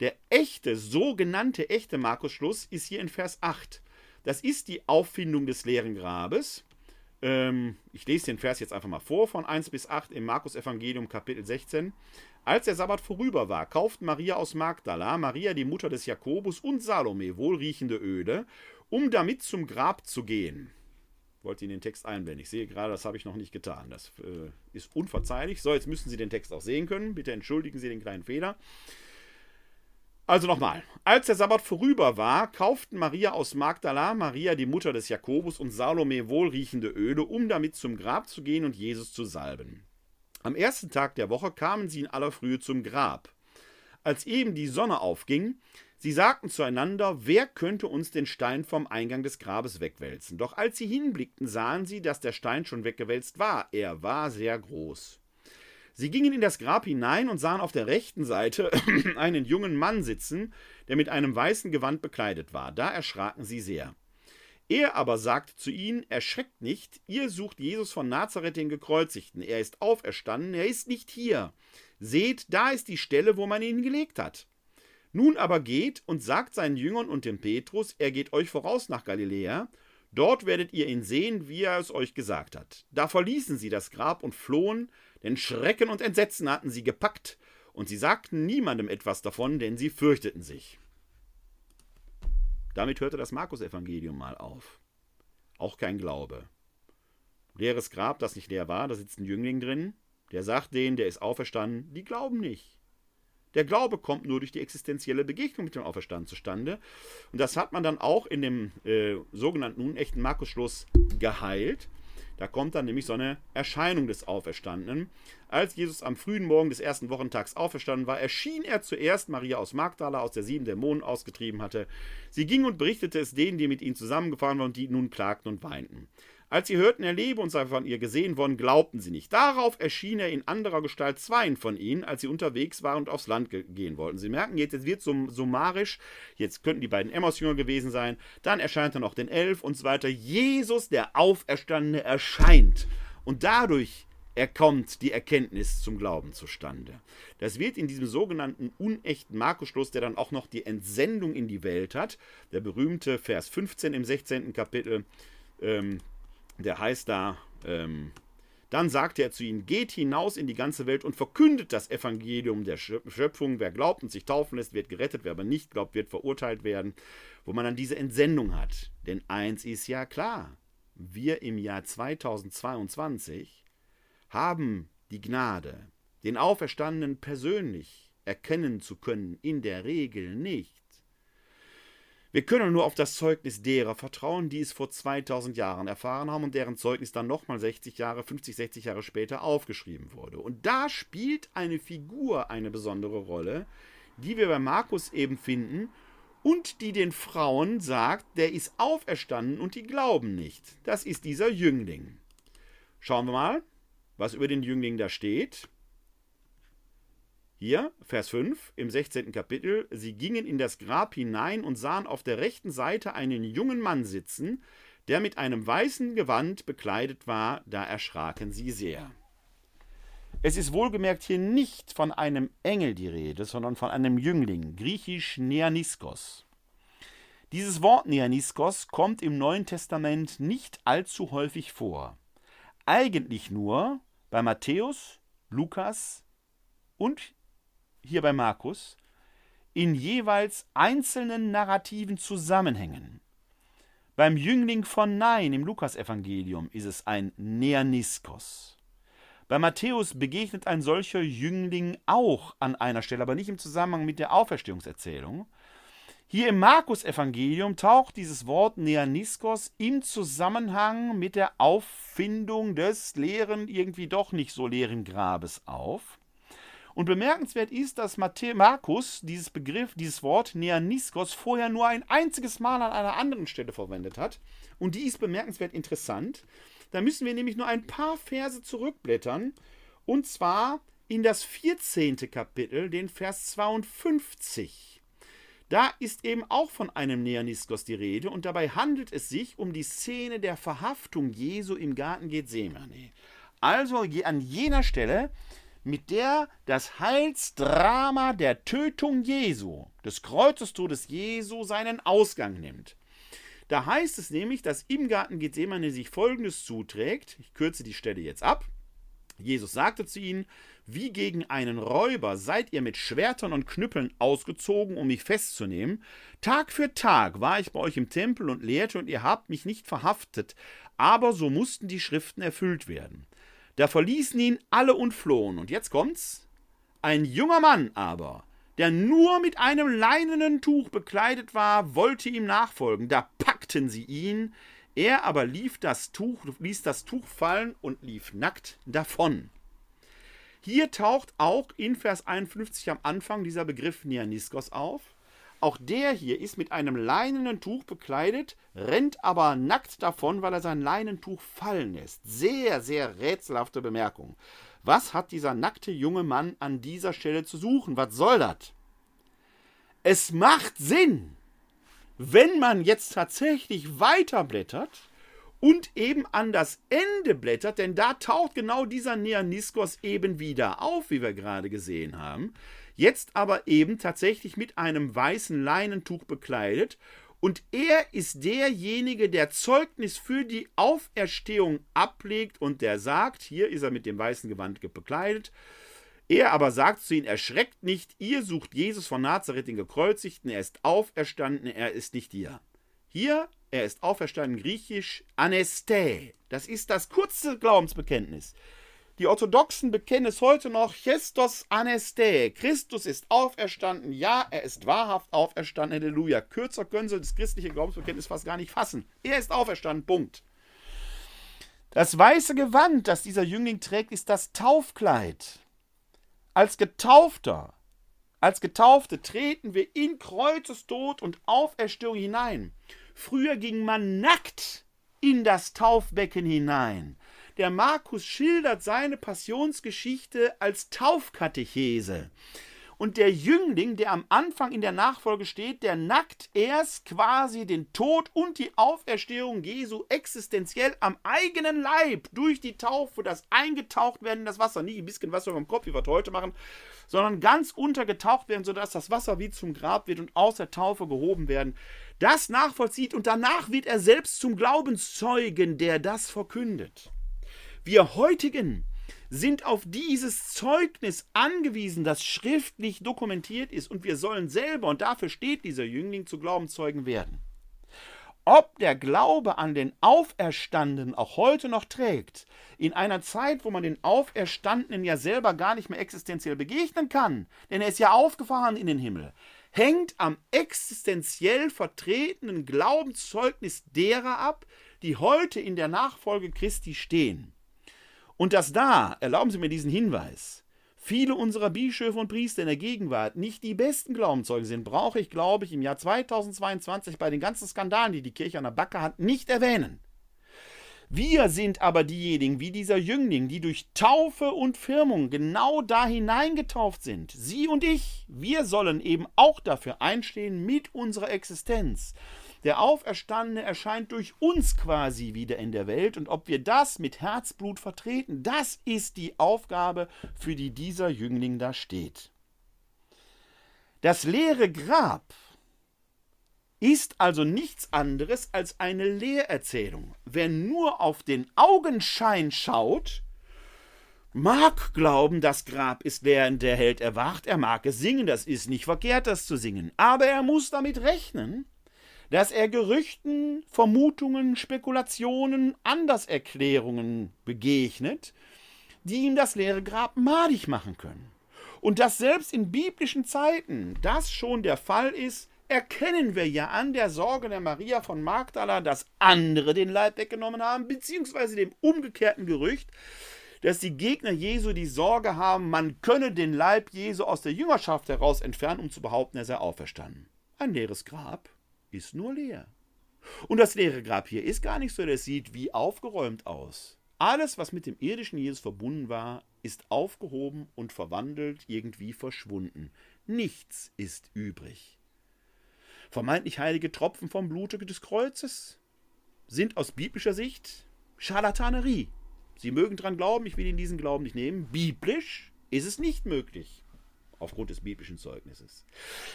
Speaker 1: Der echte, sogenannte echte Markus-Schluss ist hier in Vers 8. Das ist die Auffindung des leeren Grabes. Ähm, ich lese den Vers jetzt einfach mal vor von 1 bis 8 im Markus Evangelium Kapitel 16. Als der Sabbat vorüber war, kauften Maria aus Magdala, Maria die Mutter des Jakobus und Salome wohlriechende Öle, um damit zum Grab zu gehen. Wollte Ihnen den Text einblenden. Ich sehe gerade, das habe ich noch nicht getan. Das äh, ist unverzeihlich. So, jetzt müssen Sie den Text auch sehen können. Bitte entschuldigen Sie den kleinen Fehler. Also nochmal. Als der Sabbat vorüber war, kauften Maria aus Magdala, Maria die Mutter des Jakobus und Salome wohlriechende Öle, um damit zum Grab zu gehen und Jesus zu salben. Am ersten Tag der Woche kamen sie in aller Frühe zum Grab. Als eben die Sonne aufging, sie sagten zueinander, wer könnte uns den Stein vom Eingang des Grabes wegwälzen? Doch als sie hinblickten, sahen sie, dass der Stein schon weggewälzt war. Er war sehr groß. Sie gingen in das Grab hinein und sahen auf der rechten Seite einen jungen Mann sitzen, der mit einem weißen Gewand bekleidet war. Da erschraken sie sehr. Er aber sagte zu ihnen, erschreckt nicht, ihr sucht Jesus von Nazareth den Gekreuzigten, er ist auferstanden, er ist nicht hier. Seht, da ist die Stelle, wo man ihn gelegt hat. Nun aber geht und sagt seinen Jüngern und dem Petrus, er geht euch voraus nach Galiläa, dort werdet ihr ihn sehen, wie er es euch gesagt hat. Da verließen sie das Grab und flohen, denn Schrecken und Entsetzen hatten sie gepackt, und sie sagten niemandem etwas davon, denn sie fürchteten sich. Damit hörte das Markus-Evangelium mal auf. Auch kein Glaube. Leeres Grab, das nicht leer war, da sitzt ein Jüngling drin, der sagt denen, der ist auferstanden, die glauben nicht. Der Glaube kommt nur durch die existenzielle Begegnung mit dem Auferstanden zustande. Und das hat man dann auch in dem äh, sogenannten unechten Markus-Schluss geheilt. Da kommt dann nämlich so eine Erscheinung des Auferstandenen. Als Jesus am frühen Morgen des ersten Wochentags auferstanden war, erschien er zuerst Maria aus Magdala, aus der sieben Dämonen ausgetrieben hatte. Sie ging und berichtete es denen, die mit ihnen zusammengefahren waren und die nun klagten und weinten. Als sie hörten, er lebe und sei von ihr gesehen worden, glaubten sie nicht. Darauf erschien er in anderer Gestalt zweien von ihnen, als sie unterwegs waren und aufs Land gehen wollten. Sie merken jetzt, wird so summarisch, jetzt könnten die beiden Emmaus-Jünger gewesen sein, dann erscheint er noch den Elf und so weiter. Jesus, der Auferstandene, erscheint. Und dadurch erkommt die Erkenntnis zum Glauben zustande. Das wird in diesem sogenannten unechten Markusschluss, der dann auch noch die Entsendung in die Welt hat, der berühmte Vers 15 im 16. Kapitel, ähm, der heißt da, ähm, dann sagte er zu ihnen, geht hinaus in die ganze Welt und verkündet das Evangelium der Schöpfung. Wer glaubt und sich taufen lässt, wird gerettet, wer aber nicht glaubt, wird verurteilt werden, wo man dann diese Entsendung hat. Denn eins ist ja klar, wir im Jahr 2022 haben die Gnade, den Auferstandenen persönlich erkennen zu können, in der Regel nicht. Wir können nur auf das Zeugnis derer vertrauen, die es vor 2000 Jahren erfahren haben und deren Zeugnis dann nochmal 60 Jahre, 50, 60 Jahre später aufgeschrieben wurde. Und da spielt eine Figur eine besondere Rolle, die wir bei Markus eben finden und die den Frauen sagt, der ist auferstanden und die glauben nicht. Das ist dieser Jüngling. Schauen wir mal, was über den Jüngling da steht. Hier, Vers 5 im 16. Kapitel, sie gingen in das Grab hinein und sahen auf der rechten Seite einen jungen Mann sitzen, der mit einem weißen Gewand bekleidet war, da erschraken sie sehr. Es ist wohlgemerkt hier nicht von einem Engel die Rede, sondern von einem Jüngling, griechisch Neaniskos. Dieses Wort Neaniskos kommt im Neuen Testament nicht allzu häufig vor. Eigentlich nur bei Matthäus, Lukas und hier bei Markus, in jeweils einzelnen narrativen Zusammenhängen. Beim Jüngling von Nein im Lukasevangelium ist es ein Neaniskos. Bei Matthäus begegnet ein solcher Jüngling auch an einer Stelle, aber nicht im Zusammenhang mit der Auferstehungserzählung. Hier im Markus-Evangelium taucht dieses Wort Neaniskos im Zusammenhang mit der Auffindung des leeren, irgendwie doch nicht so leeren Grabes auf. Und bemerkenswert ist, dass Markus dieses Begriff, dieses Wort Neaniskos vorher nur ein einziges Mal an einer anderen Stelle verwendet hat. Und die ist bemerkenswert interessant. Da müssen wir nämlich nur ein paar Verse zurückblättern. Und zwar in das 14. Kapitel, den Vers 52. Da ist eben auch von einem Neaniskos die Rede und dabei handelt es sich um die Szene der Verhaftung Jesu im Garten Gethsemane. Also an jener Stelle mit der das Heilsdrama der Tötung Jesu, des Kreuzestodes Jesu, seinen Ausgang nimmt. Da heißt es nämlich, dass im Garten Gethsemane sich Folgendes zuträgt. Ich kürze die Stelle jetzt ab. Jesus sagte zu ihnen, wie gegen einen Räuber seid ihr mit Schwertern und Knüppeln ausgezogen, um mich festzunehmen. Tag für Tag war ich bei euch im Tempel und lehrte, und ihr habt mich nicht verhaftet, aber so mussten die Schriften erfüllt werden. Da verließen ihn alle und flohen. Und jetzt kommt's. Ein junger Mann aber, der nur mit einem leinenen Tuch bekleidet war, wollte ihm nachfolgen. Da packten sie ihn, er aber lief das Tuch, ließ das Tuch fallen und lief nackt davon. Hier taucht auch in Vers 51 am Anfang dieser Begriff Neaniskos auf. Auch der hier ist mit einem leinenen Tuch bekleidet, rennt aber nackt davon, weil er sein Leinentuch fallen lässt. Sehr, sehr rätselhafte Bemerkung. Was hat dieser nackte junge Mann an dieser Stelle zu suchen? Was soll das? Es macht Sinn, wenn man jetzt tatsächlich weiterblättert und eben an das Ende blättert, denn da taucht genau dieser Neaniskos eben wieder auf, wie wir gerade gesehen haben. Jetzt aber eben tatsächlich mit einem weißen Leinentuch bekleidet. Und er ist derjenige, der Zeugnis für die Auferstehung ablegt und der sagt, hier ist er mit dem weißen Gewand bekleidet, er aber sagt zu ihnen, erschreckt nicht, ihr sucht Jesus von Nazareth, den Gekreuzigten, er ist auferstanden, er ist nicht hier. Hier, er ist auferstanden, griechisch Aneste. Das ist das kurze Glaubensbekenntnis. Die Orthodoxen bekennen es heute noch, Christus Aneste. Christus ist auferstanden, ja, er ist wahrhaft auferstanden, Halleluja. Kürzer können sie das christliche Glaubensbekenntnis fast gar nicht fassen. Er ist auferstanden, Punkt. Das weiße Gewand, das dieser Jüngling trägt, ist das Taufkleid. Als Getaufter, als Getaufte treten wir in Kreuzestod und Auferstehung hinein. Früher ging man nackt in das Taufbecken hinein. Der Markus schildert seine Passionsgeschichte als Taufkatechese. Und der Jüngling, der am Anfang in der Nachfolge steht, der nackt erst quasi den Tod und die Auferstehung Jesu existenziell am eigenen Leib durch die Taufe, das eingetaucht werden in das Wasser, nicht ein bisschen Wasser vom Kopf, wie wir heute machen, sondern ganz untergetaucht werden, sodass das Wasser wie zum Grab wird und aus der Taufe gehoben werden, das nachvollzieht und danach wird er selbst zum Glaubenszeugen, der das verkündet. Wir heutigen sind auf dieses Zeugnis angewiesen, das schriftlich dokumentiert ist, und wir sollen selber, und dafür steht dieser Jüngling, zu Glaubenszeugen werden. Ob der Glaube an den Auferstandenen auch heute noch trägt, in einer Zeit, wo man den Auferstandenen ja selber gar nicht mehr existenziell begegnen kann, denn er ist ja aufgefahren in den Himmel, hängt am existenziell vertretenen Glaubenszeugnis derer ab, die heute in der Nachfolge Christi stehen. Und dass da, erlauben Sie mir diesen Hinweis, viele unserer Bischöfe und Priester in der Gegenwart nicht die besten Glaubenzeugen sind, brauche ich, glaube ich, im Jahr 2022 bei den ganzen Skandalen, die die Kirche an der Backe hat, nicht erwähnen. Wir sind aber diejenigen, wie dieser Jüngling, die durch Taufe und Firmung genau da hineingetauft sind. Sie und ich, wir sollen eben auch dafür einstehen mit unserer Existenz. Der Auferstandene erscheint durch uns quasi wieder in der Welt und ob wir das mit Herzblut vertreten, das ist die Aufgabe, für die dieser Jüngling da steht. Das leere Grab ist also nichts anderes als eine Lehrerzählung. Wer nur auf den Augenschein schaut, mag glauben, das Grab ist und der Held erwacht, er mag es singen, das ist nicht verkehrt, das zu singen, aber er muss damit rechnen, dass er Gerüchten, Vermutungen, Spekulationen, Anderserklärungen begegnet, die ihm das leere Grab madig machen können. Und dass selbst in biblischen Zeiten das schon der Fall ist, erkennen wir ja an der Sorge der Maria von Magdala, dass andere den Leib weggenommen haben, beziehungsweise dem umgekehrten Gerücht, dass die Gegner Jesu die Sorge haben, man könne den Leib Jesu aus der Jüngerschaft heraus entfernen, um zu behaupten, er sei auferstanden. Ein leeres Grab ist nur leer. Und das leere Grab hier ist gar nicht so, das sieht wie aufgeräumt aus. Alles, was mit dem irdischen Jesus verbunden war, ist aufgehoben und verwandelt, irgendwie verschwunden. Nichts ist übrig. Vermeintlich heilige Tropfen vom Blute des Kreuzes sind aus biblischer Sicht Scharlatanerie. Sie mögen dran glauben, ich will Ihnen diesen Glauben nicht nehmen. Biblisch ist es nicht möglich. Aufgrund des biblischen Zeugnisses.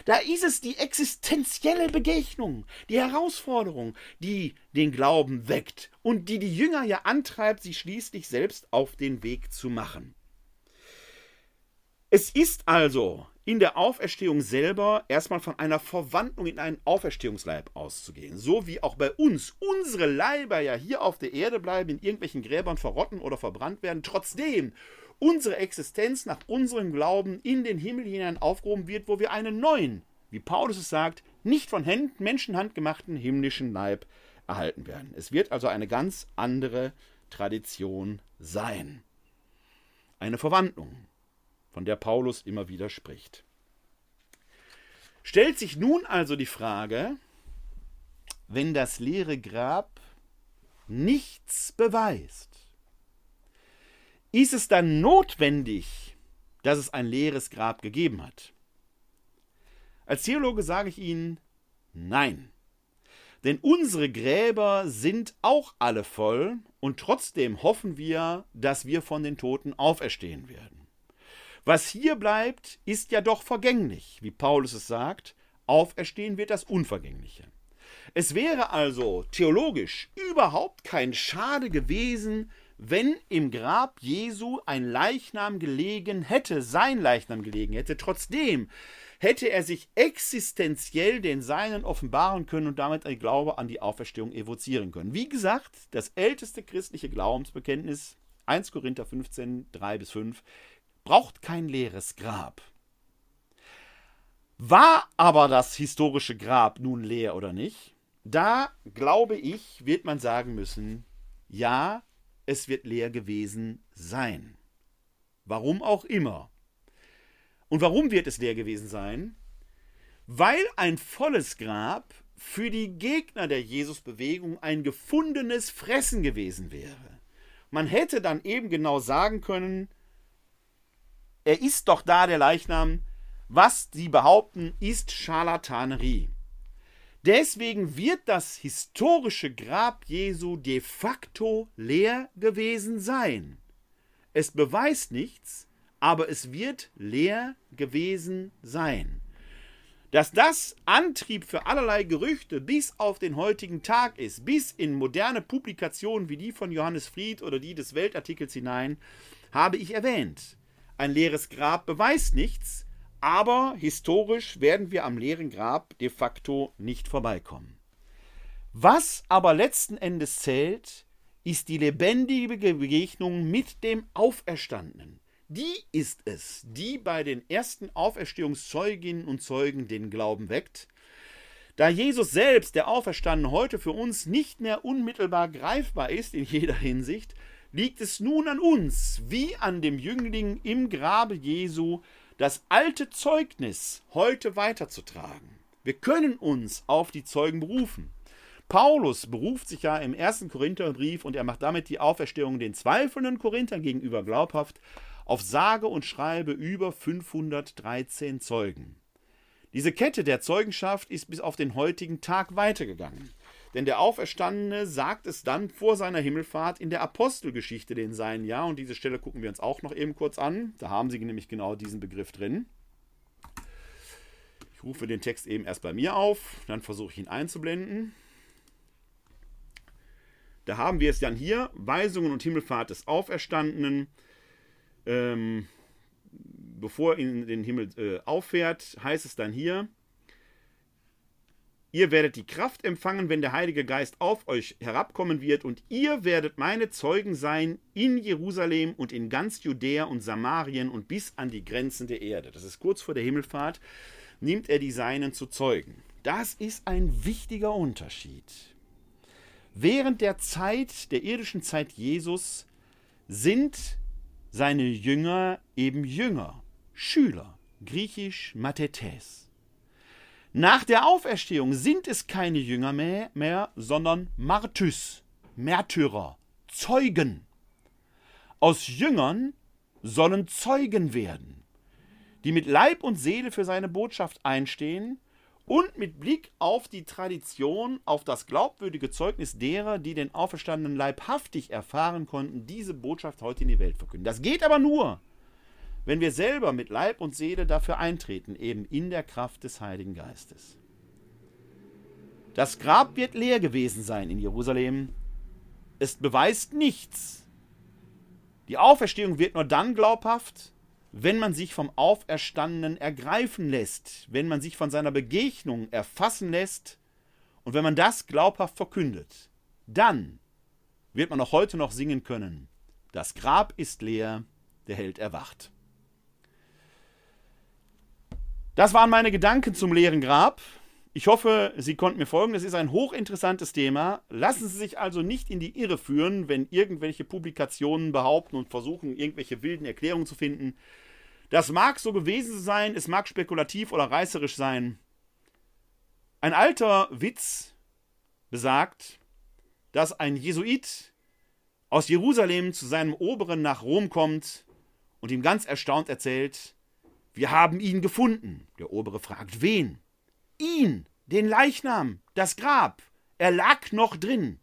Speaker 1: Da ist es die existenzielle Begegnung, die Herausforderung, die den Glauben weckt und die die Jünger ja antreibt, sich schließlich selbst auf den Weg zu machen. Es ist also in der Auferstehung selber erstmal von einer Verwandlung in einen Auferstehungsleib auszugehen. So wie auch bei uns unsere Leiber ja hier auf der Erde bleiben, in irgendwelchen Gräbern verrotten oder verbrannt werden, trotzdem unsere Existenz nach unserem Glauben in den Himmel hinein aufgehoben wird, wo wir einen neuen, wie Paulus es sagt, nicht von Händen, Menschenhand gemachten himmlischen Leib erhalten werden. Es wird also eine ganz andere Tradition sein. Eine Verwandlung von der Paulus immer wieder spricht. Stellt sich nun also die Frage, wenn das leere Grab nichts beweist, ist es dann notwendig, dass es ein leeres Grab gegeben hat? Als Theologe sage ich Ihnen, nein. Denn unsere Gräber sind auch alle voll und trotzdem hoffen wir, dass wir von den Toten auferstehen werden. Was hier bleibt, ist ja doch vergänglich, wie Paulus es sagt, auferstehen wird das Unvergängliche. Es wäre also theologisch überhaupt kein Schade gewesen, wenn im Grab Jesu ein Leichnam gelegen hätte, sein Leichnam gelegen hätte. Trotzdem hätte er sich existenziell den Seinen offenbaren können und damit ein Glaube an die Auferstehung evozieren können. Wie gesagt, das älteste christliche Glaubensbekenntnis, 1 Korinther 15, 3 bis 5, braucht kein leeres Grab. War aber das historische Grab nun leer oder nicht? Da, glaube ich, wird man sagen müssen, ja, es wird leer gewesen sein. Warum auch immer. Und warum wird es leer gewesen sein? Weil ein volles Grab für die Gegner der Jesusbewegung ein gefundenes Fressen gewesen wäre. Man hätte dann eben genau sagen können, er ist doch da, der Leichnam. Was sie behaupten, ist Scharlatanerie. Deswegen wird das historische Grab Jesu de facto leer gewesen sein. Es beweist nichts, aber es wird leer gewesen sein. Dass das Antrieb für allerlei Gerüchte bis auf den heutigen Tag ist, bis in moderne Publikationen wie die von Johannes Fried oder die des Weltartikels hinein, habe ich erwähnt. Ein leeres Grab beweist nichts, aber historisch werden wir am leeren Grab de facto nicht vorbeikommen. Was aber letzten Endes zählt, ist die lebendige Begegnung mit dem Auferstandenen. Die ist es, die bei den ersten Auferstehungszeuginnen und Zeugen den Glauben weckt. Da Jesus selbst, der Auferstandene, heute für uns nicht mehr unmittelbar greifbar ist in jeder Hinsicht, liegt es nun an uns, wie an dem Jüngling im Grabe Jesu, das alte Zeugnis heute weiterzutragen. Wir können uns auf die Zeugen berufen. Paulus beruft sich ja im ersten Korintherbrief und er macht damit die Auferstehung den zweifelnden Korinthern gegenüber glaubhaft auf sage und schreibe über 513 Zeugen. Diese Kette der Zeugenschaft ist bis auf den heutigen Tag weitergegangen. Denn der Auferstandene sagt es dann vor seiner Himmelfahrt in der Apostelgeschichte den seinen ja. Und diese Stelle gucken wir uns auch noch eben kurz an. Da haben sie nämlich genau diesen Begriff drin. Ich rufe den Text eben erst bei mir auf, dann versuche ich ihn einzublenden. Da haben wir es dann hier, Weisungen und Himmelfahrt des Auferstandenen. Ähm, bevor er in den Himmel äh, auffährt, heißt es dann hier, Ihr werdet die Kraft empfangen, wenn der Heilige Geist auf euch herabkommen wird, und ihr werdet meine Zeugen sein in Jerusalem und in ganz Judäa und Samarien und bis an die Grenzen der Erde. Das ist kurz vor der Himmelfahrt, nimmt er die Seinen zu Zeugen. Das ist ein wichtiger Unterschied. Während der Zeit, der irdischen Zeit Jesus, sind seine Jünger eben Jünger, Schüler, griechisch Mathetes. Nach der Auferstehung sind es keine Jünger mehr, mehr sondern Martys, Märtyrer, Zeugen. Aus Jüngern sollen Zeugen werden, die mit Leib und Seele für seine Botschaft einstehen und mit Blick auf die Tradition, auf das glaubwürdige Zeugnis derer, die den auferstandenen leibhaftig erfahren konnten, diese Botschaft heute in die Welt verkünden. Das geht aber nur, wenn wir selber mit Leib und Seele dafür eintreten, eben in der Kraft des Heiligen Geistes. Das Grab wird leer gewesen sein in Jerusalem. Es beweist nichts. Die Auferstehung wird nur dann glaubhaft, wenn man sich vom Auferstandenen ergreifen lässt, wenn man sich von seiner Begegnung erfassen lässt und wenn man das glaubhaft verkündet. Dann wird man auch heute noch singen können. Das Grab ist leer, der Held erwacht. Das waren meine Gedanken zum leeren Grab. Ich hoffe, Sie konnten mir folgen. Das ist ein hochinteressantes Thema. Lassen Sie sich also nicht in die Irre führen, wenn irgendwelche Publikationen behaupten und versuchen, irgendwelche wilden Erklärungen zu finden. Das mag so gewesen sein, es mag spekulativ oder reißerisch sein. Ein alter Witz besagt, dass ein Jesuit aus Jerusalem zu seinem Oberen nach Rom kommt und ihm ganz erstaunt erzählt, wir haben ihn gefunden. Der Obere fragt, wen? Ihn, den Leichnam, das Grab. Er lag noch drin.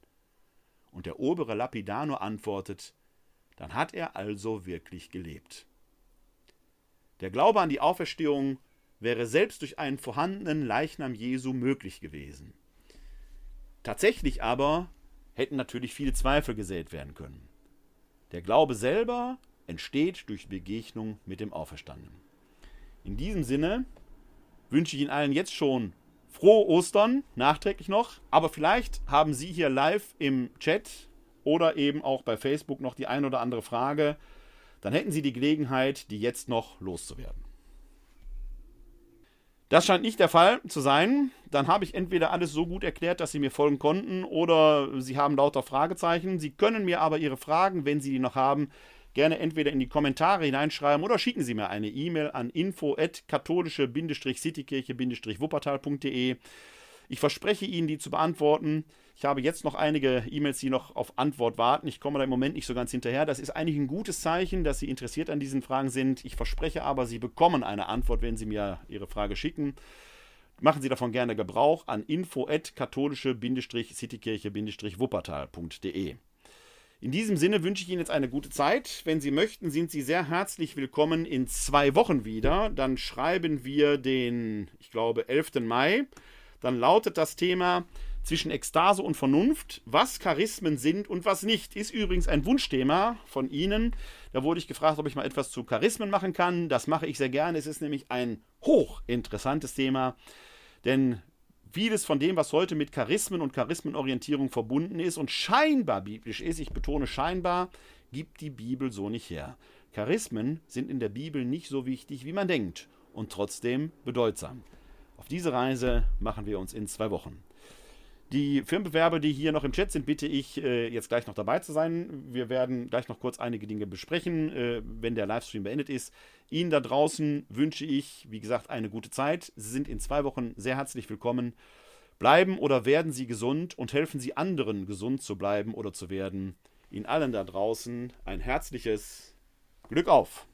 Speaker 1: Und der obere Lapidano antwortet, dann hat er also wirklich gelebt. Der Glaube an die Auferstehung wäre selbst durch einen vorhandenen Leichnam Jesu möglich gewesen. Tatsächlich aber hätten natürlich viele Zweifel gesät werden können. Der Glaube selber entsteht durch Begegnung mit dem Auferstandenen. In diesem Sinne wünsche ich Ihnen allen jetzt schon frohe Ostern, nachträglich noch. Aber vielleicht haben Sie hier live im Chat oder eben auch bei Facebook noch die ein oder andere Frage. Dann hätten Sie die Gelegenheit, die jetzt noch loszuwerden. Das scheint nicht der Fall zu sein. Dann habe ich entweder alles so gut erklärt, dass Sie mir folgen konnten, oder Sie haben lauter Fragezeichen. Sie können mir aber Ihre Fragen, wenn Sie die noch haben, gerne entweder in die Kommentare hineinschreiben oder schicken Sie mir eine E-Mail an info-katholische-citykirche-wuppertal.de. Ich verspreche Ihnen, die zu beantworten. Ich habe jetzt noch einige E-Mails, die noch auf Antwort warten. Ich komme da im Moment nicht so ganz hinterher. Das ist eigentlich ein gutes Zeichen, dass Sie interessiert an diesen Fragen sind. Ich verspreche aber, Sie bekommen eine Antwort, wenn Sie mir Ihre Frage schicken. Machen Sie davon gerne Gebrauch an info-katholische-citykirche-wuppertal.de. In diesem Sinne wünsche ich Ihnen jetzt eine gute Zeit. Wenn Sie möchten, sind Sie sehr herzlich willkommen in zwei Wochen wieder. Dann schreiben wir den, ich glaube, 11. Mai. Dann lautet das Thema zwischen Ekstase und Vernunft, was Charismen sind und was nicht. Ist übrigens ein Wunschthema von Ihnen. Da wurde ich gefragt, ob ich mal etwas zu Charismen machen kann. Das mache ich sehr gerne. Es ist nämlich ein hochinteressantes Thema. Denn vieles von dem, was heute mit Charismen und Charismenorientierung verbunden ist und scheinbar biblisch ist, ich betone scheinbar, gibt die Bibel so nicht her. Charismen sind in der Bibel nicht so wichtig, wie man denkt und trotzdem bedeutsam. Auf diese Reise machen wir uns in zwei Wochen. Die Firmenbewerber, die hier noch im Chat sind, bitte ich äh, jetzt gleich noch dabei zu sein. Wir werden gleich noch kurz einige Dinge besprechen, äh, wenn der Livestream beendet ist. Ihnen da draußen wünsche ich, wie gesagt, eine gute Zeit. Sie sind in zwei Wochen sehr herzlich willkommen. Bleiben oder werden Sie gesund und helfen Sie anderen, gesund zu bleiben oder zu werden. Ihnen allen da draußen ein herzliches Glück auf.